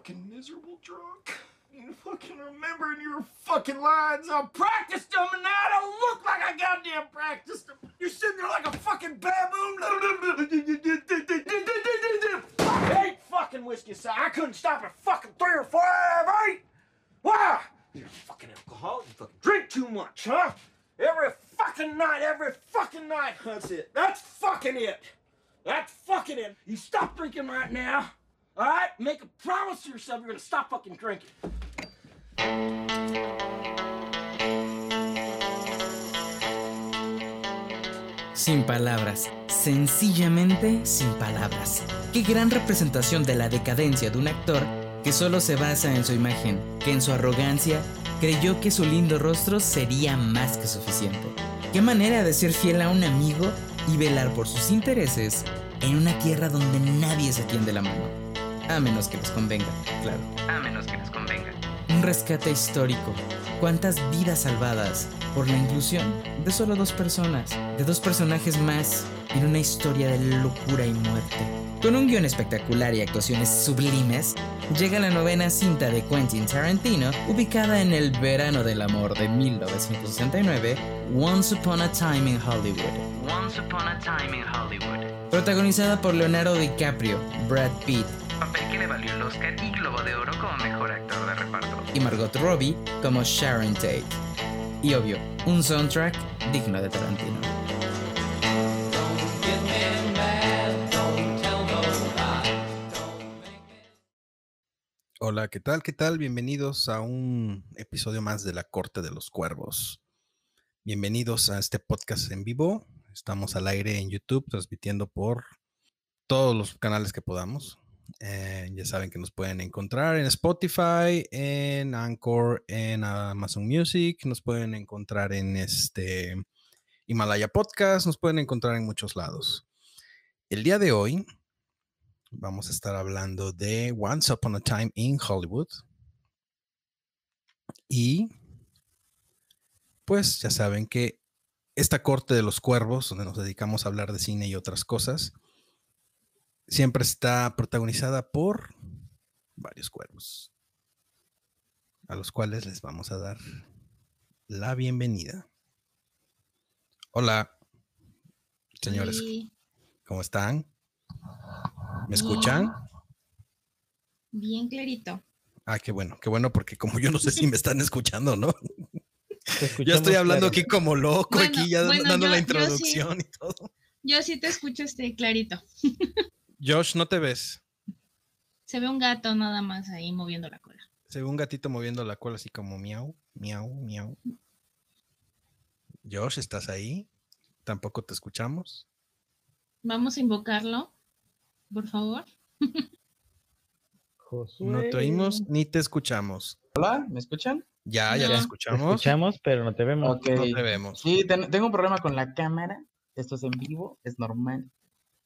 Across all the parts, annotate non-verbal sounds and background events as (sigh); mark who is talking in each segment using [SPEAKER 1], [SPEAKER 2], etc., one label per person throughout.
[SPEAKER 1] fucking miserable drunk. You fucking remembering your fucking lines. I practiced them and now I don't look like I goddamn practiced them. You're sitting there like a fucking baboon. Eight fucking whiskey so I couldn't stop at fucking three or five, eight. Wow. You're a fucking alcoholic. You fucking drink too much, huh? Every fucking night, every fucking night. That's it. That's fucking it. That's fucking it. You stop drinking right now. Make a promise to yourself you're gonna stop fucking drinking.
[SPEAKER 2] Sin palabras, sencillamente sin palabras. Qué gran representación de la decadencia de un actor que solo se basa en su imagen, que en su arrogancia creyó que su lindo rostro sería más que suficiente. Qué manera de ser fiel a un amigo y velar por sus intereses en una tierra donde nadie se tiende la mano. A menos que les convenga, claro. A menos que les convenga. Un rescate histórico. ¿Cuántas vidas salvadas por la inclusión de solo dos personas? De dos personajes más en una historia de locura y muerte. Con un guion espectacular y actuaciones sublimes, llega la novena cinta de Quentin Tarantino, ubicada en el verano del amor de 1969, Once Upon a Time in Hollywood. Once Upon a Time in Hollywood. Protagonizada por Leonardo DiCaprio, Brad Pitt, papel que le valió el Oscar y Globo de Oro como mejor actor de reparto, y Margot Robbie como Sharon Tate. Y obvio, un soundtrack digno de Tarantino.
[SPEAKER 3] Hola, ¿qué tal? ¿Qué tal? Bienvenidos a un episodio más de La Corte de los Cuervos. Bienvenidos a este podcast en vivo. Estamos al aire en YouTube, transmitiendo por todos los canales que podamos. Eh, ya saben que nos pueden encontrar en Spotify, en Anchor, en Amazon Music, nos pueden encontrar en este Himalaya Podcast, nos pueden encontrar en muchos lados. El día de hoy vamos a estar hablando de Once Upon a Time in Hollywood. Y pues ya saben que esta corte de los cuervos, donde nos dedicamos a hablar de cine y otras cosas, siempre está protagonizada por varios cuervos, a los cuales les vamos a dar la bienvenida. Hola, señores, ¿cómo están? ¿Me escuchan?
[SPEAKER 4] Bien clarito.
[SPEAKER 3] Ah, qué bueno, qué bueno, porque como yo no sé si me están escuchando, ¿no? (laughs) Yo estoy hablando aquí como loco, aquí ya dando la introducción y todo.
[SPEAKER 4] Yo sí te escucho este clarito. (laughs)
[SPEAKER 3] Josh, ¿no te ves?
[SPEAKER 4] Se ve un gato nada más ahí moviendo la cola.
[SPEAKER 3] Se ve un gatito moviendo la cola así como miau, miau, miau. Josh, ¿estás ahí? Tampoco te escuchamos.
[SPEAKER 4] Vamos a invocarlo, por favor.
[SPEAKER 3] No te oímos ni te escuchamos.
[SPEAKER 5] Hola, ¿me escuchan?
[SPEAKER 3] Ya, ya te escuchamos. Te
[SPEAKER 6] escuchamos, pero no te vemos.
[SPEAKER 3] No te vemos.
[SPEAKER 5] Sí, tengo un problema con la cámara. Esto es en vivo, es normal.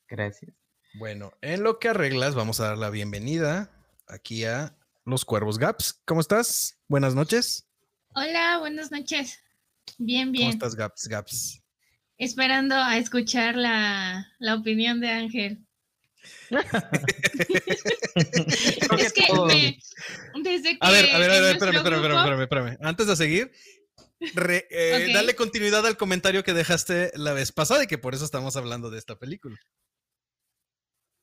[SPEAKER 5] Gracias.
[SPEAKER 3] Bueno, en lo que arreglas, vamos a dar la bienvenida aquí a Los Cuervos Gaps. ¿Cómo estás? Buenas noches.
[SPEAKER 4] Hola, buenas noches. Bien, bien.
[SPEAKER 3] ¿Cómo estás, Gaps? Gaps.
[SPEAKER 4] Esperando a escuchar la, opinión de Ángel. (laughs) es que desde que.
[SPEAKER 3] A ver, a ver, a ver, espérame, espérame, espérame, espérame, Antes de seguir, eh, dale continuidad al comentario que dejaste la vez pasada y que por eso estamos hablando de esta película.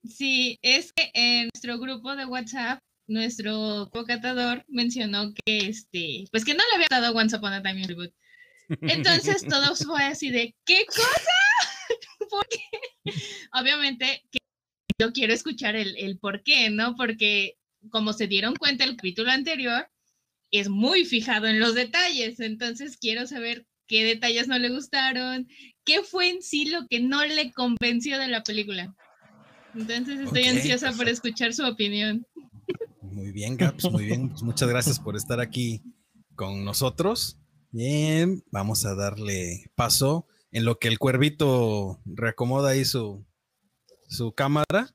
[SPEAKER 4] Sí, es que en nuestro grupo de WhatsApp, nuestro co-catador mencionó que este, pues que no le había dado Once Upon a Time in Hollywood. Entonces todos (laughs) fue así de, ¿qué cosa? (laughs) Porque obviamente que yo quiero escuchar el, el por qué, ¿no? Porque como se dieron cuenta el capítulo anterior, es muy fijado en los detalles, entonces quiero saber qué detalles no le gustaron, qué fue en sí lo que no le convenció de la película. Entonces estoy ansiosa por escuchar su opinión.
[SPEAKER 3] Muy bien, Gaps, muy bien. Pues muchas gracias por estar aquí con nosotros. Bien, vamos a darle paso en lo que el cuervito reacomoda ahí su, su cámara.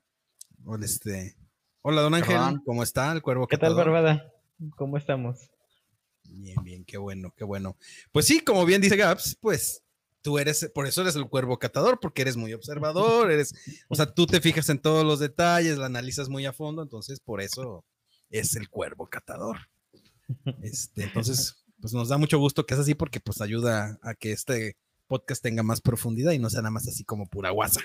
[SPEAKER 3] Este, hola, don Ángel, ¿cómo está el cuervo?
[SPEAKER 6] ¿Qué tal, Barbada? ¿Cómo estamos?
[SPEAKER 3] Bien, bien, qué bueno, qué bueno. Pues sí, como bien dice Gaps, pues tú eres, por eso eres el cuervo catador, porque eres muy (laughs) observador, eres, o sea, tú te fijas en todos los detalles, la analizas muy a fondo, entonces por eso es el cuervo catador. Este, entonces, pues nos da mucho gusto que es así porque pues ayuda a que este podcast tenga más profundidad y no sea nada más así como pura guasa,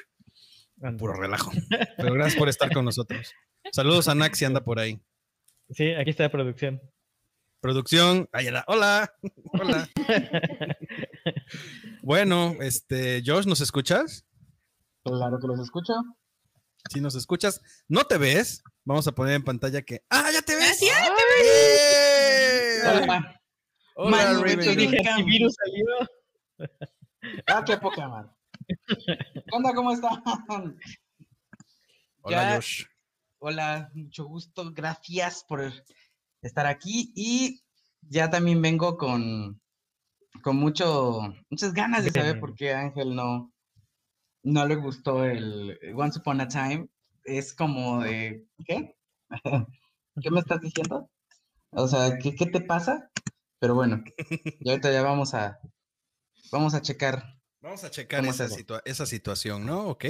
[SPEAKER 3] puro relajo. (laughs) Pero gracias por estar con nosotros. Saludos a Nax si anda por ahí.
[SPEAKER 6] Sí, aquí está la producción.
[SPEAKER 3] Producción, Ayala, hola, (laughs) hola. Bueno, este, Josh, ¿nos escuchas?
[SPEAKER 5] Claro que los escucho.
[SPEAKER 3] Si nos escuchas, no te ves, vamos a poner en pantalla que. ¡Ah, ya te ves!
[SPEAKER 4] Así es,
[SPEAKER 3] ¡Eh!
[SPEAKER 5] Hola.
[SPEAKER 3] Hola, Raven.
[SPEAKER 5] te dije-
[SPEAKER 6] "¿Qué virus salió?
[SPEAKER 5] Ah, qué poca madre. ¿Qué onda? ¿Cómo están?
[SPEAKER 3] Hola,
[SPEAKER 5] Ya-
[SPEAKER 3] Josh.
[SPEAKER 5] Hola, mucho gusto. Gracias por estar aquí. Y ya también vengo con, con mucho, muchas ganas de saber por qué Ángel no, no le gustó el Once Upon a Time. Es como de, ¿qué? (laughs) ¿Qué me estás diciendo? O sea, ¿qué, qué te pasa? Pero bueno, y ahorita ya vamos a, vamos a checar.
[SPEAKER 3] Vamos a checar
[SPEAKER 5] ¿Cómo es
[SPEAKER 3] esa, situa- esa situación, ¿no? Ok.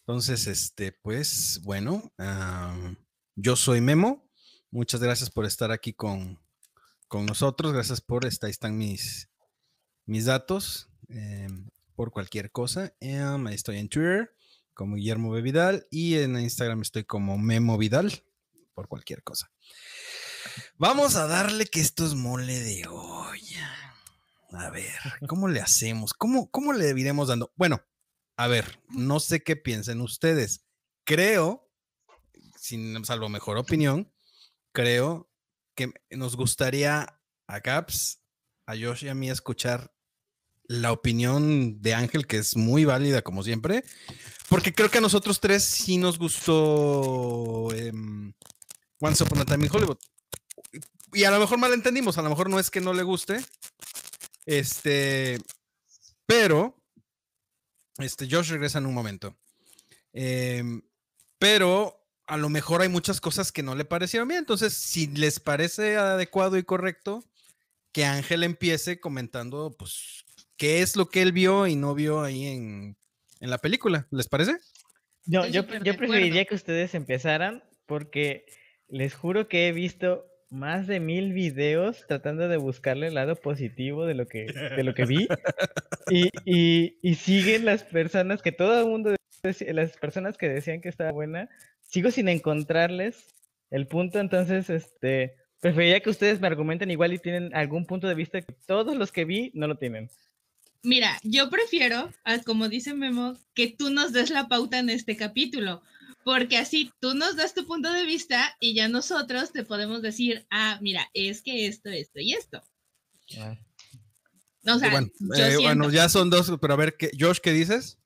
[SPEAKER 3] Entonces, este, pues, bueno, yo soy Memo. Muchas gracias por estar aquí con, con nosotros. Gracias por estar. Ahí están mis, mis datos em, por cualquier cosa. Em, estoy en Twitter como Guillermo B. Vidal y en Instagram estoy como Memo Vidal por cualquier cosa. Vamos a darle que esto es mole de olla. A ver, ¿cómo le hacemos? ¿Cómo, cómo le iremos dando? Bueno, a ver, no sé qué piensen ustedes. Creo, sin salvo mejor opinión, creo que nos gustaría a Caps, a Josh y a mí escuchar la opinión de Ángel, que es muy válida como siempre, porque creo que a nosotros tres sí nos gustó em, Once Upon a Time in Hollywood. Y a lo mejor malentendimos, a lo mejor no es que no le guste, este, pero, este, Josh regresa en un momento. Em, pero a lo mejor hay muchas cosas que no le parecieron bien. Entonces, si les parece adecuado y correcto, que Ángel empiece comentando, pues, qué es lo que él vio y no vio ahí en, en la película. ¿Les parece?
[SPEAKER 6] No, yo, yo preferiría que ustedes empezaran porque les juro que he visto más de mil videos tratando de buscarle el lado positivo de lo que, de lo que vi. (laughs) Y, y- y siguen las personas que todo el mundo, las personas que decían que estaba buena, sigo sin encontrarles el punto. Entonces, este, preferiría que ustedes me argumenten igual y tienen algún punto de vista que todos los que vi no lo tienen.
[SPEAKER 4] Mira, yo prefiero, a- como dice Memo, que tú nos des la pauta en este capítulo, porque así tú nos das tu punto de vista y ya nosotros te podemos decir, ah, mira, es que esto, esto y esto. O sea,
[SPEAKER 3] bueno,
[SPEAKER 4] yo
[SPEAKER 3] eh, bueno, ya son dos, pero a ver, ¿qué, Josh, ¿qué dices?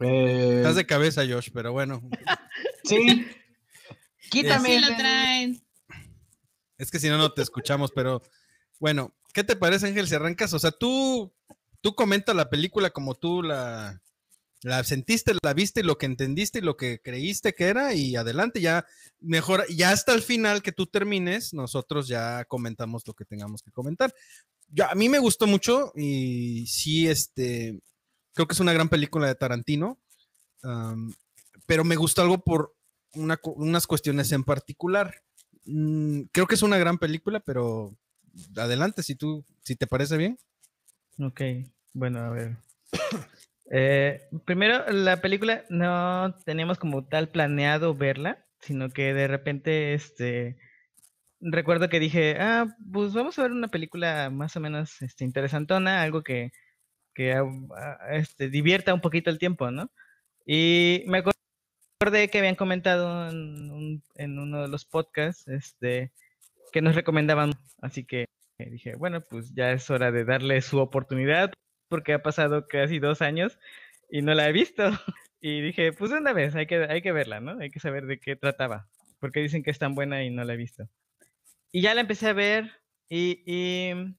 [SPEAKER 5] Eh,
[SPEAKER 3] Estás de cabeza, Josh, pero bueno, (laughs)
[SPEAKER 5] sí. (laughs) Quítame.
[SPEAKER 4] Sí lo traen.
[SPEAKER 3] es que si no, no te escuchamos, pero bueno, ¿qué te parece, Ángel, si arrancas? O sea, tú, tú comenta la película como tú la, la sentiste, la viste lo que entendiste y lo que creíste que era y adelante, ya mejor, ya hasta el final que tú termines, nosotros ya comentamos lo que tengamos que comentar. Ya, a mí me gustó mucho y sí, este, creo que es una gran película de Tarantino, pero me gustó algo por unas cuestiones en particular. Mm, creo que es una gran película, pero adelante, si tú, si te parece bien.
[SPEAKER 6] Ok, bueno, a ver. (coughs) Eh, primero, la película no teníamos como tal planeado verla, sino que de repente, este, recuerdo que dije, ah, pues vamos a ver una película más o menos, este, interesantona, algo que, que ah, este, divierta un poquito el tiempo, ¿no? Y me acor- acordé que habían comentado en, en uno de los podcasts, este, que nos recomendaban, así que eh, dije, bueno, pues ya es hora de darle su oportunidad, porque ha pasado casi dos años y no la he visto. (laughs) Y dije, pues una vez, hay que, hay que verla, ¿no? Hay que saber de qué trataba, porque dicen que es tan buena y no la he visto. Y ya la empecé a ver y, y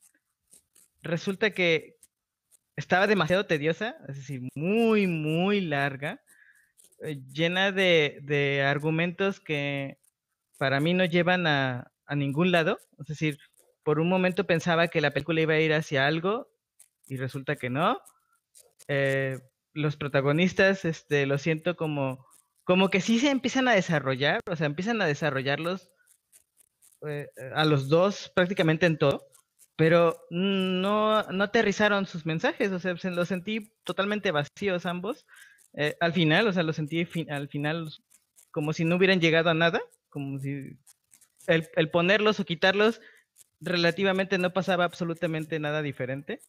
[SPEAKER 6] resulta que estaba demasiado tediosa, es decir, muy, muy larga, eh, llena de, de argumentos que para mí no llevan a, a ningún lado. Es decir, por un momento pensaba que la película iba a ir hacia algo y resulta que no. Eh, los protagonistas, este, lo siento como, como que sí se empiezan a desarrollar, o sea, empiezan a desarrollarlos eh, a los dos prácticamente en todo, pero no, no aterrizaron sus mensajes, o sea, se los sentí totalmente vacíos ambos. eh, al final, o sea, los sentí al final como si no hubieran llegado a nada, como si el, el ponerlos o quitarlos relativamente no pasaba absolutamente nada diferente.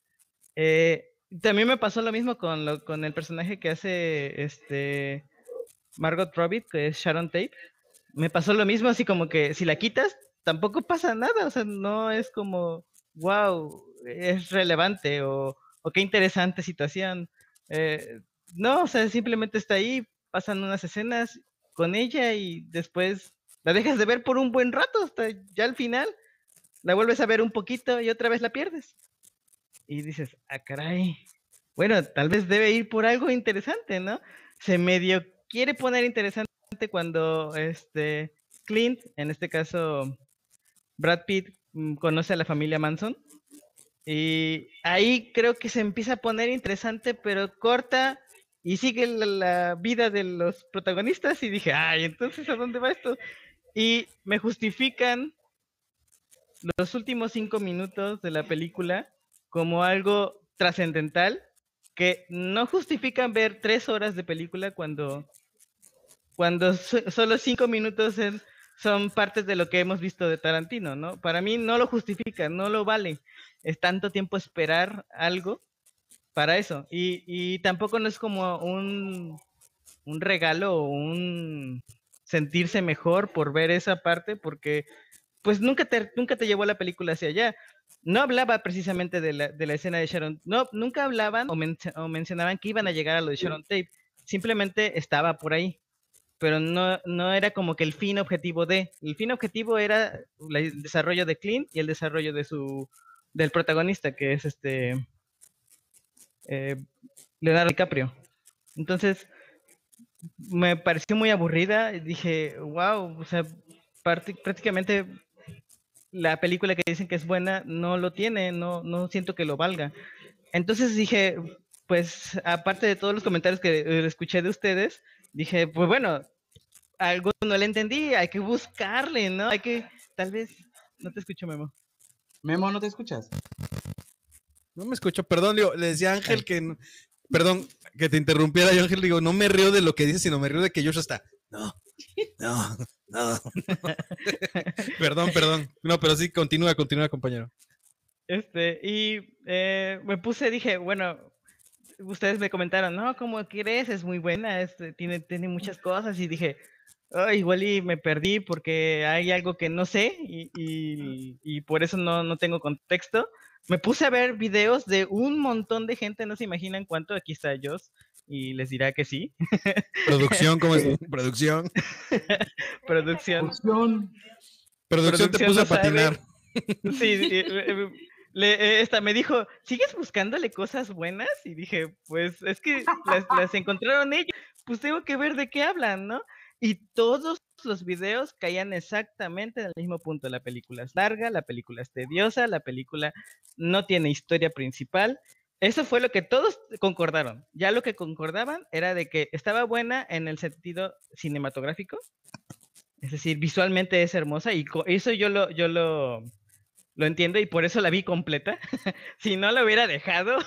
[SPEAKER 6] Eh, también me pasó lo mismo con, lo- con el personaje que hace este Margot Robbie, que es Sharon Tate. Me pasó lo mismo, así como que si la quitas, tampoco pasa nada. O sea, no es como, wow, es relevante o, qué interesante situación. Eh, no, o sea, simplemente está ahí, pasan unas escenas con ella y después la dejas de ver por un buen rato, hasta ya al final la vuelves a ver un poquito y otra vez la pierdes. Y dices, ah, caray. Bueno, tal vez debe ir por algo interesante, ¿no? Se medio quiere poner interesante cuando este Clint, en este caso Brad Pitt, mm, conoce a la familia Manson. Y ahí creo que se empieza a poner interesante, pero corta y sigue la, la vida de los protagonistas. Y dije, ay, entonces ¿a dónde va esto? Y me justifican los últimos cinco minutos de la película como algo trascendental que no justifican ver tres horas de película cuando, cuando so- solo cinco minutos son partes de lo que hemos visto de Tarantino, ¿no? Para mí no lo justifica, no lo vale. Es tanto tiempo esperar algo para eso. Y, y tampoco no es como un, un regalo o un sentirse mejor por ver esa parte, porque pues nunca te, nunca te llevó la película hacia allá. No hablaba precisamente de la, de la escena de Sharon, no, nunca hablaban o, menc- o mencionaban que iban a llegar a lo de Sharon Tate, simplemente estaba por ahí, pero no, no era como que el fin objetivo de, el fin objetivo era el desarrollo de Clint y el desarrollo de su, del protagonista, que es este, eh, Leonardo DiCaprio. Entonces, me pareció muy aburrida. Dije, wow, o sea, prácticamente la película que dicen que es buena no lo tiene, no, no siento que lo valga. Entonces dije, pues aparte de todos los comentarios que eh, escuché de ustedes, dije, pues bueno, algo no le entendí, hay que buscarle, ¿no? Hay que, tal vez, no te escucho, Memo.
[SPEAKER 5] Memo, ¿no te escuchas?
[SPEAKER 3] No me escucho, perdón, digo, le decía a Ángel que, no- perdón, que te interrumpiera yo, Ángel, digo, no me río de lo que dices, sino me río de que Josh está, no, no, no. (laughs) perdón, perdón. No, pero sí, continúa, continúa, compañero.
[SPEAKER 6] Este, y eh, me puse, dije, bueno, ustedes me comentaron, no, ¿cómo crees? Es muy buena, este, tiene, tiene muchas cosas, y dije, "Ay, igual y me perdí porque hay algo que no sé y, y- y por eso no, no tengo contexto. Me puse a ver videos de un montón de gente, no se imaginan cuánto, aquí está Joss, y les dirá que sí, (laughs)
[SPEAKER 3] Producción, ¿cómo es? Producción. (laughs)
[SPEAKER 6] producción.
[SPEAKER 5] Producción.
[SPEAKER 3] Producción te puso a patinar. (laughs)
[SPEAKER 6] Sí, eh, eh, le- eh, esta me dijo, ¿sigues buscándole cosas buenas? Y dije, pues es que las, las encontraron ellos, pues tengo que ver de qué hablan, ¿no? Y todos los videos caían exactamente en el mismo punto. La película es larga, la película es tediosa, la película no tiene historia principal. Eso fue lo que todos concordaron. Ya lo que concordaban era de que estaba buena en el sentido cinematográfico, es decir, visualmente es hermosa y eso yo lo, yo lo, lo entiendo y por eso la vi completa. (laughs) si no la hubiera dejado,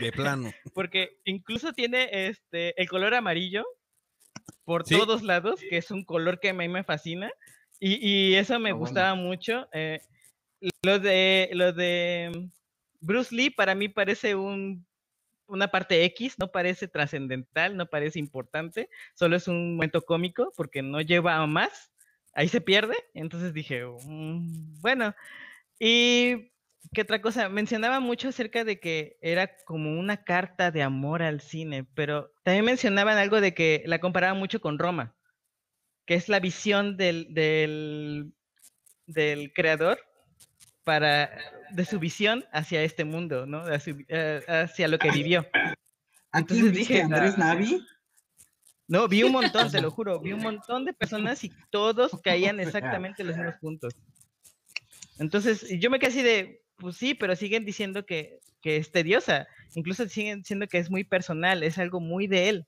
[SPEAKER 3] De plano. (laughs)
[SPEAKER 6] porque incluso tiene este el color amarillo por
[SPEAKER 3] Sí.
[SPEAKER 6] todos lados, que es un color que a mí me fascina y, y eso me
[SPEAKER 5] Ah, bueno.
[SPEAKER 6] gustaba mucho. eh, lo de lo de Bruce Lee para mí parece un una parte X, no parece trascendental, no parece importante, solo es un momento cómico porque no lleva a más, ahí se pierde, entonces dije, "Mm, bueno, y qué otra cosa, mencionaba mucho acerca de que era como una carta de amor al cine, pero también mencionaban algo de que la comparaban mucho con Roma, que es la visión del, del creador para de su visión hacia este mundo, ¿no? Su- eh, hacia lo que vivió.
[SPEAKER 5] ¿A
[SPEAKER 6] Entonces
[SPEAKER 5] quién
[SPEAKER 6] dije,
[SPEAKER 5] Andrés
[SPEAKER 6] "Ah".
[SPEAKER 5] Navi?
[SPEAKER 6] No, vi un montón, te lo (laughs) juro, vi un montón de personas y todos (laughs) caían exactamente en los mismos puntos. Entonces, yo me quedé así de, pues sí, pero siguen diciendo que, que es tediosa. Incluso siguen diciendo que es muy personal, es algo muy de él.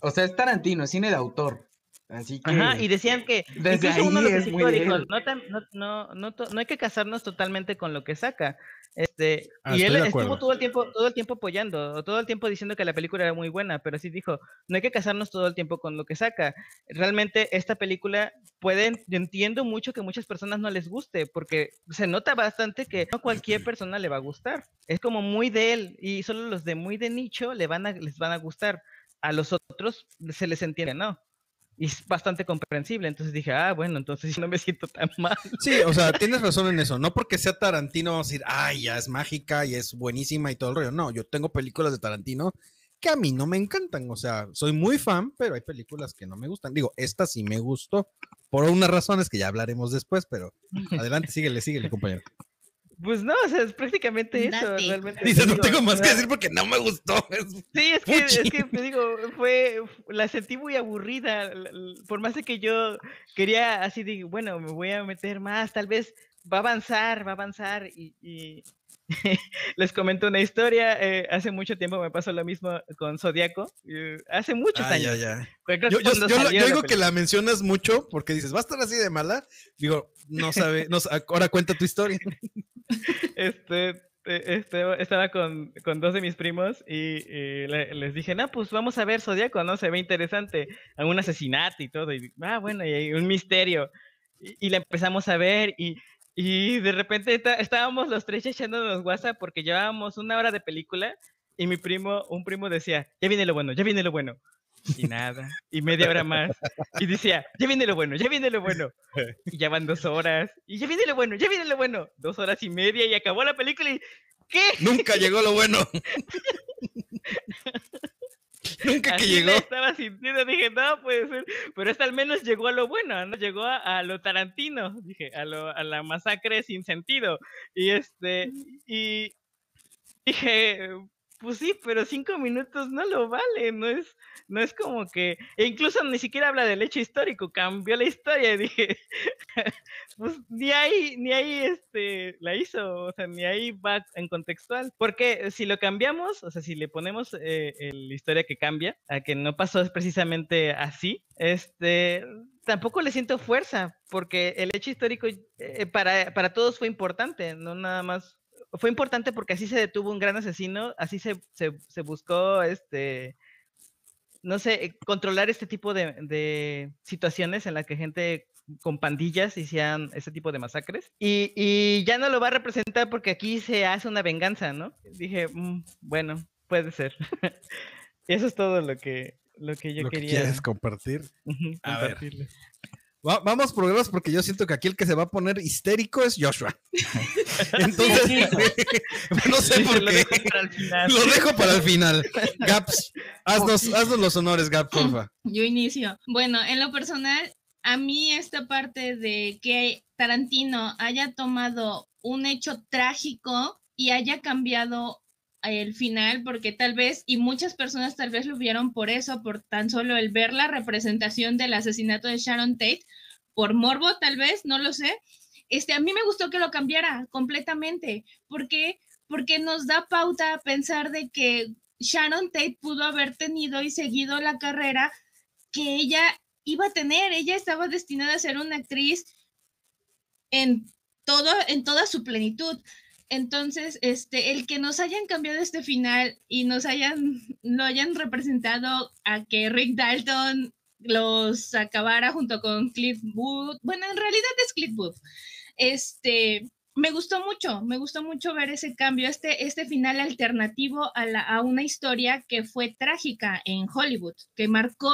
[SPEAKER 5] O sea, es Tarantino, es cine de autor. Así que.
[SPEAKER 6] Ajá, y decían que
[SPEAKER 5] Desde
[SPEAKER 6] incluso uno
[SPEAKER 5] ahí
[SPEAKER 6] de los
[SPEAKER 5] es muy él.
[SPEAKER 6] no, tan- no, no, no, hay que casarnos totalmente con lo que saca. Este,
[SPEAKER 3] Ah,
[SPEAKER 6] y él estuvo todo el tiempo, todo el tiempo apoyando, todo el tiempo diciendo que la película era muy buena, pero sí dijo, no hay que casarnos todo el tiempo con lo que saca. Realmente esta película pueden, yo entiendo mucho que muchas personas no les guste, porque se nota bastante que no cualquier persona le va a gustar. Es como muy de él, y solo los de muy de nicho le van a, les van a gustar. A los otros se les entiende, ¿no? Y es bastante comprensible. Entonces dije, ah, bueno, entonces no me siento tan (laughs) mal.
[SPEAKER 3] Sí, o sea, tienes razón en eso. No porque sea Tarantino vamos a decir, ay, ya es mágica y es buenísima y todo el rollo. No, yo tengo películas de Tarantino que a mí no me encantan. O sea, soy muy fan, pero hay películas que no me gustan. Digo, esta sí me gustó por unas razones que ya hablaremos después, pero (laughs) adelante, síguele, síguele, compañero.
[SPEAKER 6] Pues no, o sea, es prácticamente eso. Realmente,
[SPEAKER 3] Dice, no
[SPEAKER 6] digo,
[SPEAKER 3] tengo más que decir porque no me gustó.
[SPEAKER 6] Sí, es que, es que te digo, fue, la sentí muy aburrida. Por más de que yo quería así de, bueno, me voy a meter más, tal vez va a avanzar, va a avanzar. Y, y (laughs) les comento una historia. eh, hace mucho tiempo me pasó lo mismo con Zodíaco. eh, hace muchos
[SPEAKER 3] Ah, ya,
[SPEAKER 6] años.
[SPEAKER 3] ya.
[SPEAKER 6] Creo que
[SPEAKER 3] Yo, yo-
[SPEAKER 6] cuando
[SPEAKER 3] yo la-
[SPEAKER 6] salió
[SPEAKER 3] yo
[SPEAKER 6] la
[SPEAKER 3] digo que la mencionas mucho porque dices, ¿va a estar así de mala? Digo, no sabe, no, ahora cuenta tu historia. (laughs)
[SPEAKER 6] este, eh, este, estaba con, con dos de mis primos y, y le- les dije, no, pues vamos a ver Zodíaco, ¿no? Se ve interesante, un asesinato y todo, y ah, bueno, y un misterio. Y, la empezamos a ver y, y de repente ta- estábamos los tres echándonos WhatsApp porque llevábamos una hora de película y mi primo, un primo decía, ya viene lo bueno, ya viene lo bueno. Y nada, y media hora más. Y decía, ya viene lo bueno, ya viene lo bueno. (laughs) Y ya van dos horas. Y ya viene lo bueno, ya viene lo bueno. Dos horas y media y acabó la película y ¿qué?
[SPEAKER 3] Nunca llegó lo bueno. (laughs) Nunca que llegó.
[SPEAKER 6] estaba sintiendo, dije, no puede ser. Pero esta al menos llegó a lo bueno, ¿no? Llegó a, a lo Tarantino, dije, a, lo, a la masacre sin sentido. Y este, y dije, pues sí, pero cinco minutos no lo vale, no es, no es como que, e incluso ni siquiera habla del hecho histórico, cambió la historia y (laughs) dije, pues ni ahí, ni ahí este, la hizo, o sea, ni ahí va en contextual, porque si lo cambiamos, o sea, si le ponemos eh, la historia que cambia, a que no pasó precisamente así, este, tampoco le siento fuerza, porque el hecho histórico eh, para, para todos fue importante, no nada más fue importante porque así se detuvo un gran asesino, así se, se, se buscó, este, no sé, eh, controlar este tipo de, de situaciones en las que gente con pandillas hicieran ese tipo de masacres. Y, y ya no lo va a representar porque aquí se hace una venganza, ¿no? Dije, "Mm, bueno, puede ser. (laughs) Eso es todo lo que, lo que yo
[SPEAKER 3] lo que
[SPEAKER 6] quería
[SPEAKER 3] quieres compartir.
[SPEAKER 6] ujú,
[SPEAKER 3] A ver. Va- vamos por grados porque yo siento que aquí el que se va a poner histérico es Joshua. (laughs) Entonces, (laughs) no sé
[SPEAKER 6] Sí,
[SPEAKER 3] por
[SPEAKER 6] lo
[SPEAKER 3] qué.
[SPEAKER 6] dejo para el final.
[SPEAKER 3] Lo dejo para el final. Gaps, haznos, haznos los honores, Gap, porfa.
[SPEAKER 4] Yo inicio. Bueno, en lo personal, a mí esta parte de que Tarantino haya tomado un hecho trágico y haya cambiado el final, porque tal vez, y muchas personas tal vez lo vieron por eso, por tan solo el ver la representación del asesinato de Sharon Tate, por morbo tal vez, no lo sé. Este, a mí me gustó que lo cambiara completamente, porque porque nos da pauta a pensar de que Sharon Tate pudo haber tenido y seguido la carrera que ella iba a tener. Ella estaba destinada a ser una actriz en todo, en toda su plenitud. Entonces, este, el que nos hayan cambiado este final y nos hayan, lo hayan representado a que Rick Dalton los acabara junto con Cliff Booth, bueno, en realidad es Cliff Booth, este, me gustó mucho, me gustó mucho ver ese cambio, este, este final alternativo a, una historia que fue trágica en Hollywood, que marcó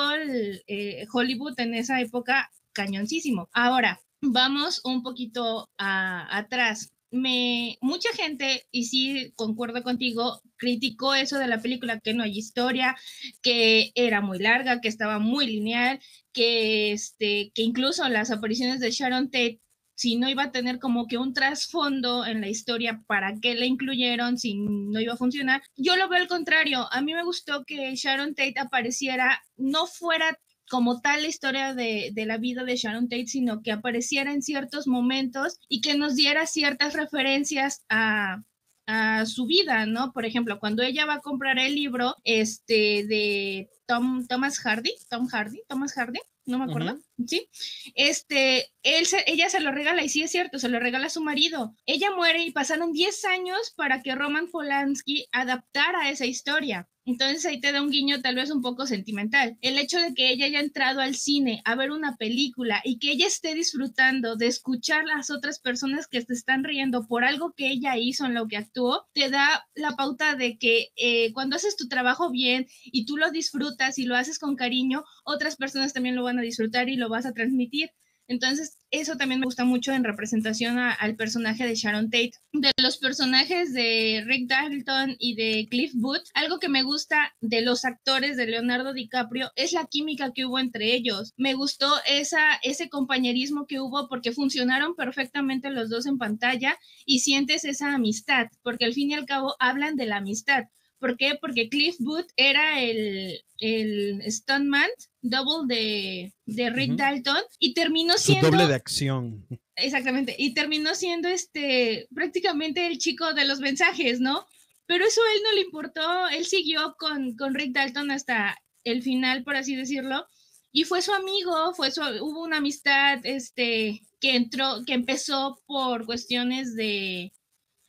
[SPEAKER 4] eh, Hollywood en esa época cañoncísimo. Ahora, vamos un poquito a, atrás. Me, mucha gente, y sí concuerdo contigo, criticó eso de la película, que no hay historia, que era muy larga, que estaba muy lineal, que, este, que incluso las apariciones de Sharon Tate si no iba a tener como que un trasfondo en la historia, ¿para qué la incluyeron si no iba a funcionar? Yo lo veo al contrario. A mí me gustó que Sharon Tate apareciera, no fuera como tal la historia de, de, la vida de Sharon Tate, sino que apareciera en ciertos momentos y que nos diera ciertas referencias a, a su vida, ¿no? Por ejemplo, cuando ella va a comprar el libro este, de Tom, Thomas Hardy, Tom Hardy, Thomas Hardy, no me acuerdo, ¿sí? Este, él se- ella se lo regala y sí es cierto, se lo regala a su marido. Ella muere y pasaron 10 años para que Roman Polanski adaptara esa historia. Entonces ahí te da un guiño tal vez un poco sentimental. El hecho de que ella haya entrado al cine a ver una película y que ella esté disfrutando de escuchar las otras personas que se están riendo por algo que ella hizo en lo que actuó, te da la pauta de que eh, cuando haces tu trabajo bien y tú lo disfrutas y lo haces con cariño, otras personas también lo van a disfrutar y lo vas a transmitir. Entonces, eso también me gusta mucho en representación al personaje de Sharon Tate. De los personajes de Rick Dalton y de Cliff Booth, algo que me gusta de los actores de Leonardo DiCaprio es la química que hubo entre ellos. Me gustó esa, ese compañerismo que hubo porque funcionaron perfectamente los dos en pantalla y sientes esa amistad, porque al fin y al cabo hablan de la amistad. ¿Por qué? Porque Cliff Booth era el, el stuntman double de, de Rick
[SPEAKER 3] Ujú.
[SPEAKER 4] Dalton y terminó
[SPEAKER 3] Su
[SPEAKER 4] siendo
[SPEAKER 3] doble de acción.
[SPEAKER 4] exactamente y terminó siendo este prácticamente el chico de los mensajes, ¿no? Pero eso a él no le importó, él siguió con, con Rick Dalton hasta el final, por así decirlo, y fue su amigo, fue su, hubo una amistad este, que entró, que empezó por cuestiones de,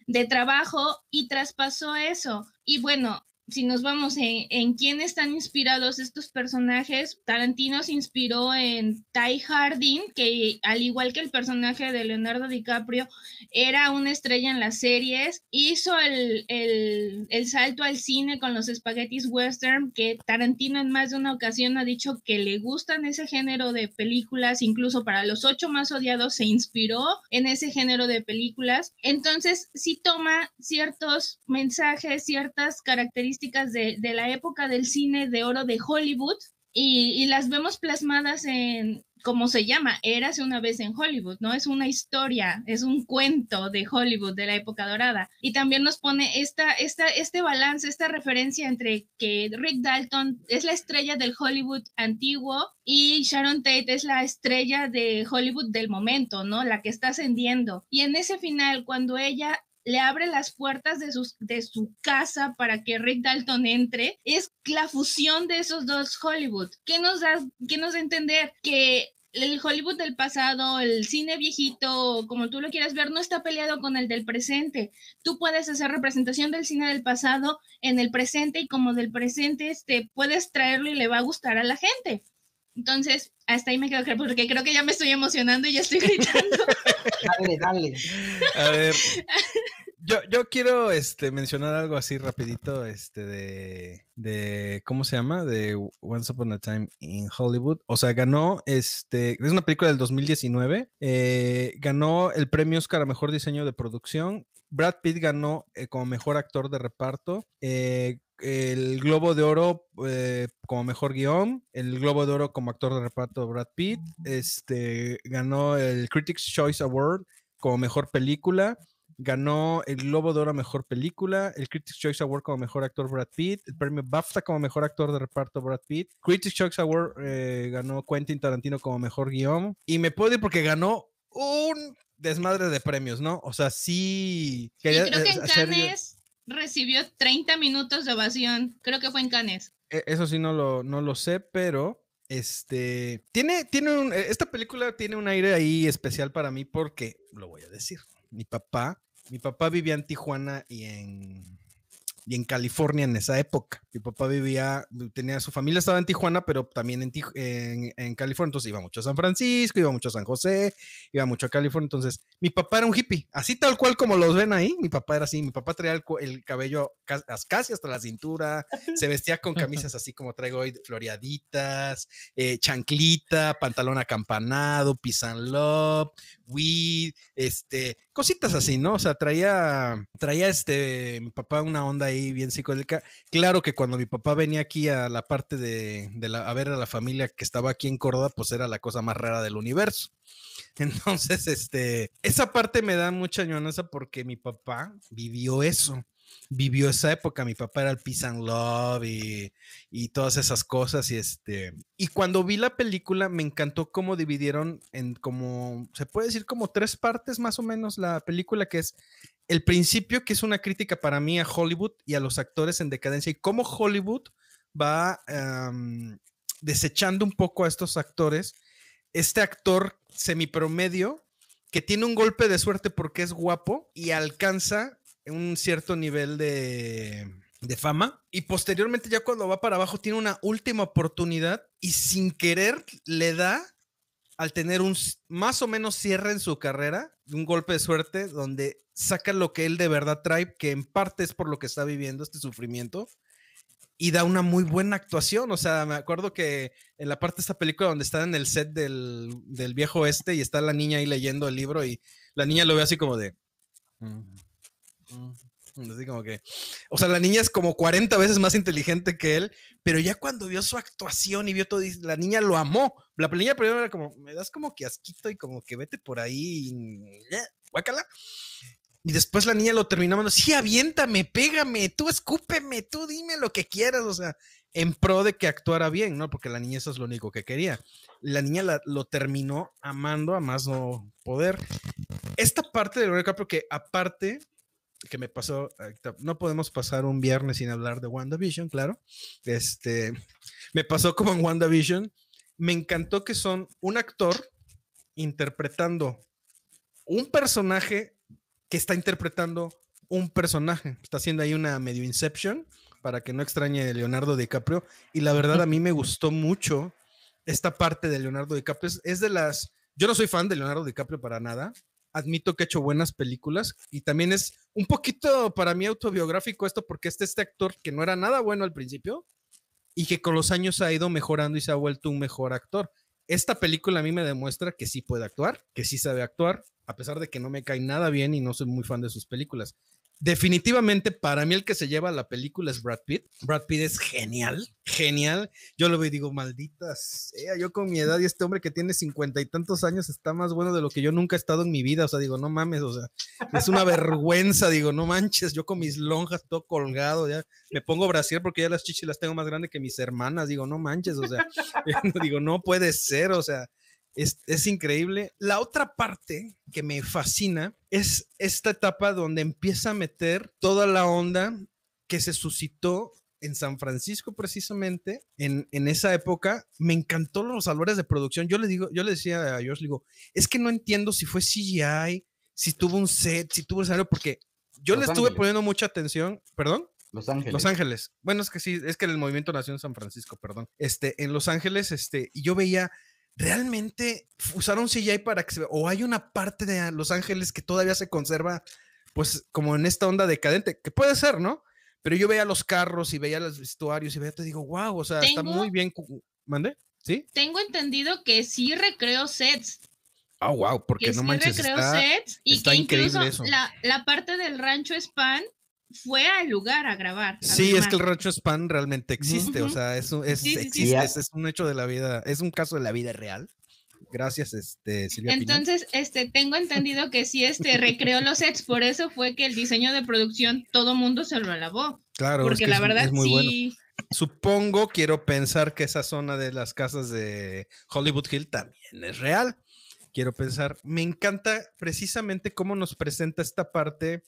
[SPEAKER 4] de trabajo y traspasó eso. Y bueno, si nos vamos en, quién están inspirados estos personajes, Tarantino se inspiró en Ty Harding, que al igual que el personaje de Leonardo DiCaprio, era una estrella en las series, hizo el, el, el salto al cine con los espaguetis western, que Tarantino en más de una ocasión ha dicho que le gustan ese género de películas, incluso para los ocho más odiados se inspiró en ese género de películas. Entonces, sí toma ciertos mensajes, ciertas de, la época del cine de oro de Hollywood y, y las vemos plasmadas en, como se llama, Érase una vez en Hollywood, ¿no? Es una historia, es un cuento de Hollywood de la época dorada. Y también nos pone esta, esta, este balance, esta referencia entre que Rick Dalton es la estrella del Hollywood antiguo y Sharon Tate es la estrella de Hollywood del momento, ¿no? La que está ascendiendo. Y en ese final, cuando ella le abre las puertas de, sus, de su casa para que Rick Dalton entre, es la fusión de esos dos Hollywood. ¿Qué nos da, qué nos da a entender? Que el Hollywood del pasado, el cine viejito, como tú lo quieras ver, no está peleado con el del presente. Tú puedes hacer representación del cine del pasado en el presente y como del presente este, puedes traerlo y le va a gustar a la gente. Entonces, hasta ahí me quedo claro, porque creo que ya me estoy emocionando y ya estoy (laughs) gritando.
[SPEAKER 5] Dale, dale.
[SPEAKER 3] A ver, yo, yo quiero este, mencionar algo así rapidito, este, de, de, ¿cómo se llama? De Once Upon a Time in Hollywood. O sea, ganó, este, es una película del 2019, eh, ganó el premio Oscar a Mejor Diseño de Producción. Brad Pitt ganó eh, como Mejor Actor de Reparto. eh, el Globo de Oro eh, como mejor guion, el Globo de Oro como actor de reparto Brad Pitt, este ganó el Critics Choice Award como mejor película, ganó el Globo de Oro a mejor película, el Critics Choice Award como mejor actor Brad Pitt, el premio BAFTA como mejor actor de reparto Brad Pitt, Critics Choice Award eh, ganó Quentin Tarantino como mejor guion y me puedo ir porque ganó un desmadre de premios, ¿no? O sea, sí quería,
[SPEAKER 4] creo que
[SPEAKER 3] eh,
[SPEAKER 4] en
[SPEAKER 3] hacer yo-
[SPEAKER 4] Cannes recibió 30 minutos de ovación. Creo que fue en Cannes.
[SPEAKER 3] E- Eso sí no lo, no lo sé, pero este tiene, tiene un, eh, esta película tiene un aire ahí especial para mí porque, lo voy a decir, mi papá, mi papá vivía en Tijuana y en, y en California en esa época. Mi papá vivía, tenía, su familia estaba en Tijuana, pero también en, en, California, entonces iba mucho a San Francisco, iba mucho a San José, iba mucho a California, entonces mi papá era un hippie, así tal cual como los ven ahí, mi papá era así, mi papá traía el, cabello ca- casi hasta la cintura, se vestía con camisas así como traigo hoy, floreaditas, eh, chanclita, pantalón acampanado, and love, weed, este, cositas así, ¿no? O sea, traía, traía este, mi papá una onda ahí bien psicodélica. Claro que cuando mi papá venía aquí a la parte de, de la, a ver a la familia que estaba aquí en Córdoba, pues era la cosa más rara del universo. (laughs) Entonces, este, esa parte me da mucha ñonaza porque mi papá vivió eso vivió esa época. Mi papá era el Peace and Love y, todas esas cosas. Y este. Y cuando vi la película, me encantó cómo dividieron en como. Se puede decir como tres partes más o menos la película, que es el principio, que es una crítica para mí a Hollywood y a los actores en decadencia, y cómo Hollywood va am, desechando un poco a estos actores. Este actor semipromedio que tiene un golpe de suerte porque es guapo y alcanza un cierto nivel de, de fama. Y posteriormente, ya cuando va para abajo, tiene una última oportunidad y sin querer le da al tener un más o menos cierre en su carrera, un golpe de suerte donde saca lo que él de verdad trae, que en parte es por lo que está viviendo este sufrimiento, y da una muy buena actuación. O sea, me acuerdo que en la parte de esta película donde está en el set del, del viejo oeste y está la niña ahí leyendo el libro y la niña lo ve así como de... Así como que, o sea, la niña es como 40 veces más inteligente que él, pero ya cuando vio su actuación y vio todo, la niña lo amó. La niña primero era como, me das como que asquito y como que vete por ahí, y, "Eh, guácala. Y después la niña lo terminó mandando, sí, aviéntame, pégame, tú escúpeme, tú dime lo que quieras, o sea, en pro de que actuara bien, ¿no? Porque la niña eso es lo único que quería. La niña la- lo terminó amando a más no poder. Esta parte de Leonardo DiCaprio que aparte que me pasó, no podemos pasar un viernes sin hablar de WandaVision, claro. Este, me pasó como en WandaVision, me encantó que son un actor interpretando un personaje que está interpretando un personaje. Está haciendo ahí una medio Inception para que no extrañe a Leonardo DiCaprio. Y la verdad a mí me gustó mucho esta parte de Leonardo DiCaprio. Es, es de las... Yo no soy fan de Leonardo DiCaprio para nada. Admito que ha hecho buenas películas y también es un poquito para mí autobiográfico esto porque este, este actor que no era nada bueno al principio y que con los años ha ido mejorando y se ha vuelto un mejor actor. Esta película a mí me demuestra que sí puede actuar, que sí sabe actuar, a pesar de que no me cae nada bien y no soy muy fan de sus películas. Definitivamente para mí el que se lleva la película es Brad Pitt. Brad Pitt es genial, genial. Yo lo veo y digo, maldita sea, yo con mi edad y este hombre que tiene cincuenta y tantos años está más bueno de lo que yo nunca he estado en mi vida. O sea, digo, no mames, o sea, es una vergüenza, digo, no manches, yo con mis lonjas todo colgado, ya me pongo brasier porque ya las chichis las tengo más grandes que mis hermanas, digo, no manches, o sea, (laughs) digo, no puede ser, o sea, es, es, increíble. La otra parte que me fascina es esta etapa donde empieza a meter toda la onda que se suscitó en San Francisco precisamente en, en, esa época. Me encantó los valores de producción. Yo le digo, yo le decía a le digo, es que no entiendo si fue CGI, si tuvo un set, si tuvo escenario, porque yo
[SPEAKER 5] Los
[SPEAKER 3] le estuve
[SPEAKER 5] Ángeles.
[SPEAKER 3] poniendo mucha atención, perdón.
[SPEAKER 5] Los Ángeles.
[SPEAKER 3] Los Ángeles. Bueno, es que sí, es que el movimiento nació en San Francisco, perdón. Este, en Los Ángeles, este, y yo veía, realmente usaron CGI para que se o hay una parte de Los Ángeles que todavía se conserva, pues, como en esta onda decadente, que puede ser, ¿no? Pero yo veía los carros y veía los vestuarios y veía, te digo, wow, o sea, está muy bien. ¿Mande? ¿Sí?
[SPEAKER 4] Tengo entendido que sí recreó sets.
[SPEAKER 3] Ah, wow, porque
[SPEAKER 4] Que
[SPEAKER 3] no
[SPEAKER 4] sí
[SPEAKER 3] manches,
[SPEAKER 4] recreó
[SPEAKER 3] está,
[SPEAKER 4] sets y
[SPEAKER 3] está
[SPEAKER 4] que incluso
[SPEAKER 3] eso.
[SPEAKER 4] la, la parte del rancho Span fue al lugar a grabar. a
[SPEAKER 3] Sí, es que el
[SPEAKER 4] filmar.
[SPEAKER 3] rancho Span realmente existe, o
[SPEAKER 4] Ujú.
[SPEAKER 3] sea, es, un- es,
[SPEAKER 4] Sí, sí, sí.
[SPEAKER 3] existe, es, es un hecho de la vida, es un caso de la vida real. Gracias, este, Silvia Pinal.
[SPEAKER 4] Entonces, este, tengo entendido que sí, este, recreó los sets, por eso fue que el diseño de producción todo mundo se lo alabó.
[SPEAKER 3] Claro, es
[SPEAKER 4] Porque
[SPEAKER 3] que
[SPEAKER 4] la
[SPEAKER 3] es-
[SPEAKER 4] verdad
[SPEAKER 3] es muy bueno.
[SPEAKER 4] sí,
[SPEAKER 3] Supongo, quiero pensar que esa zona de las casas de Hollywood Hill también es real. Quiero pensar, me encanta precisamente cómo nos presenta esta parte,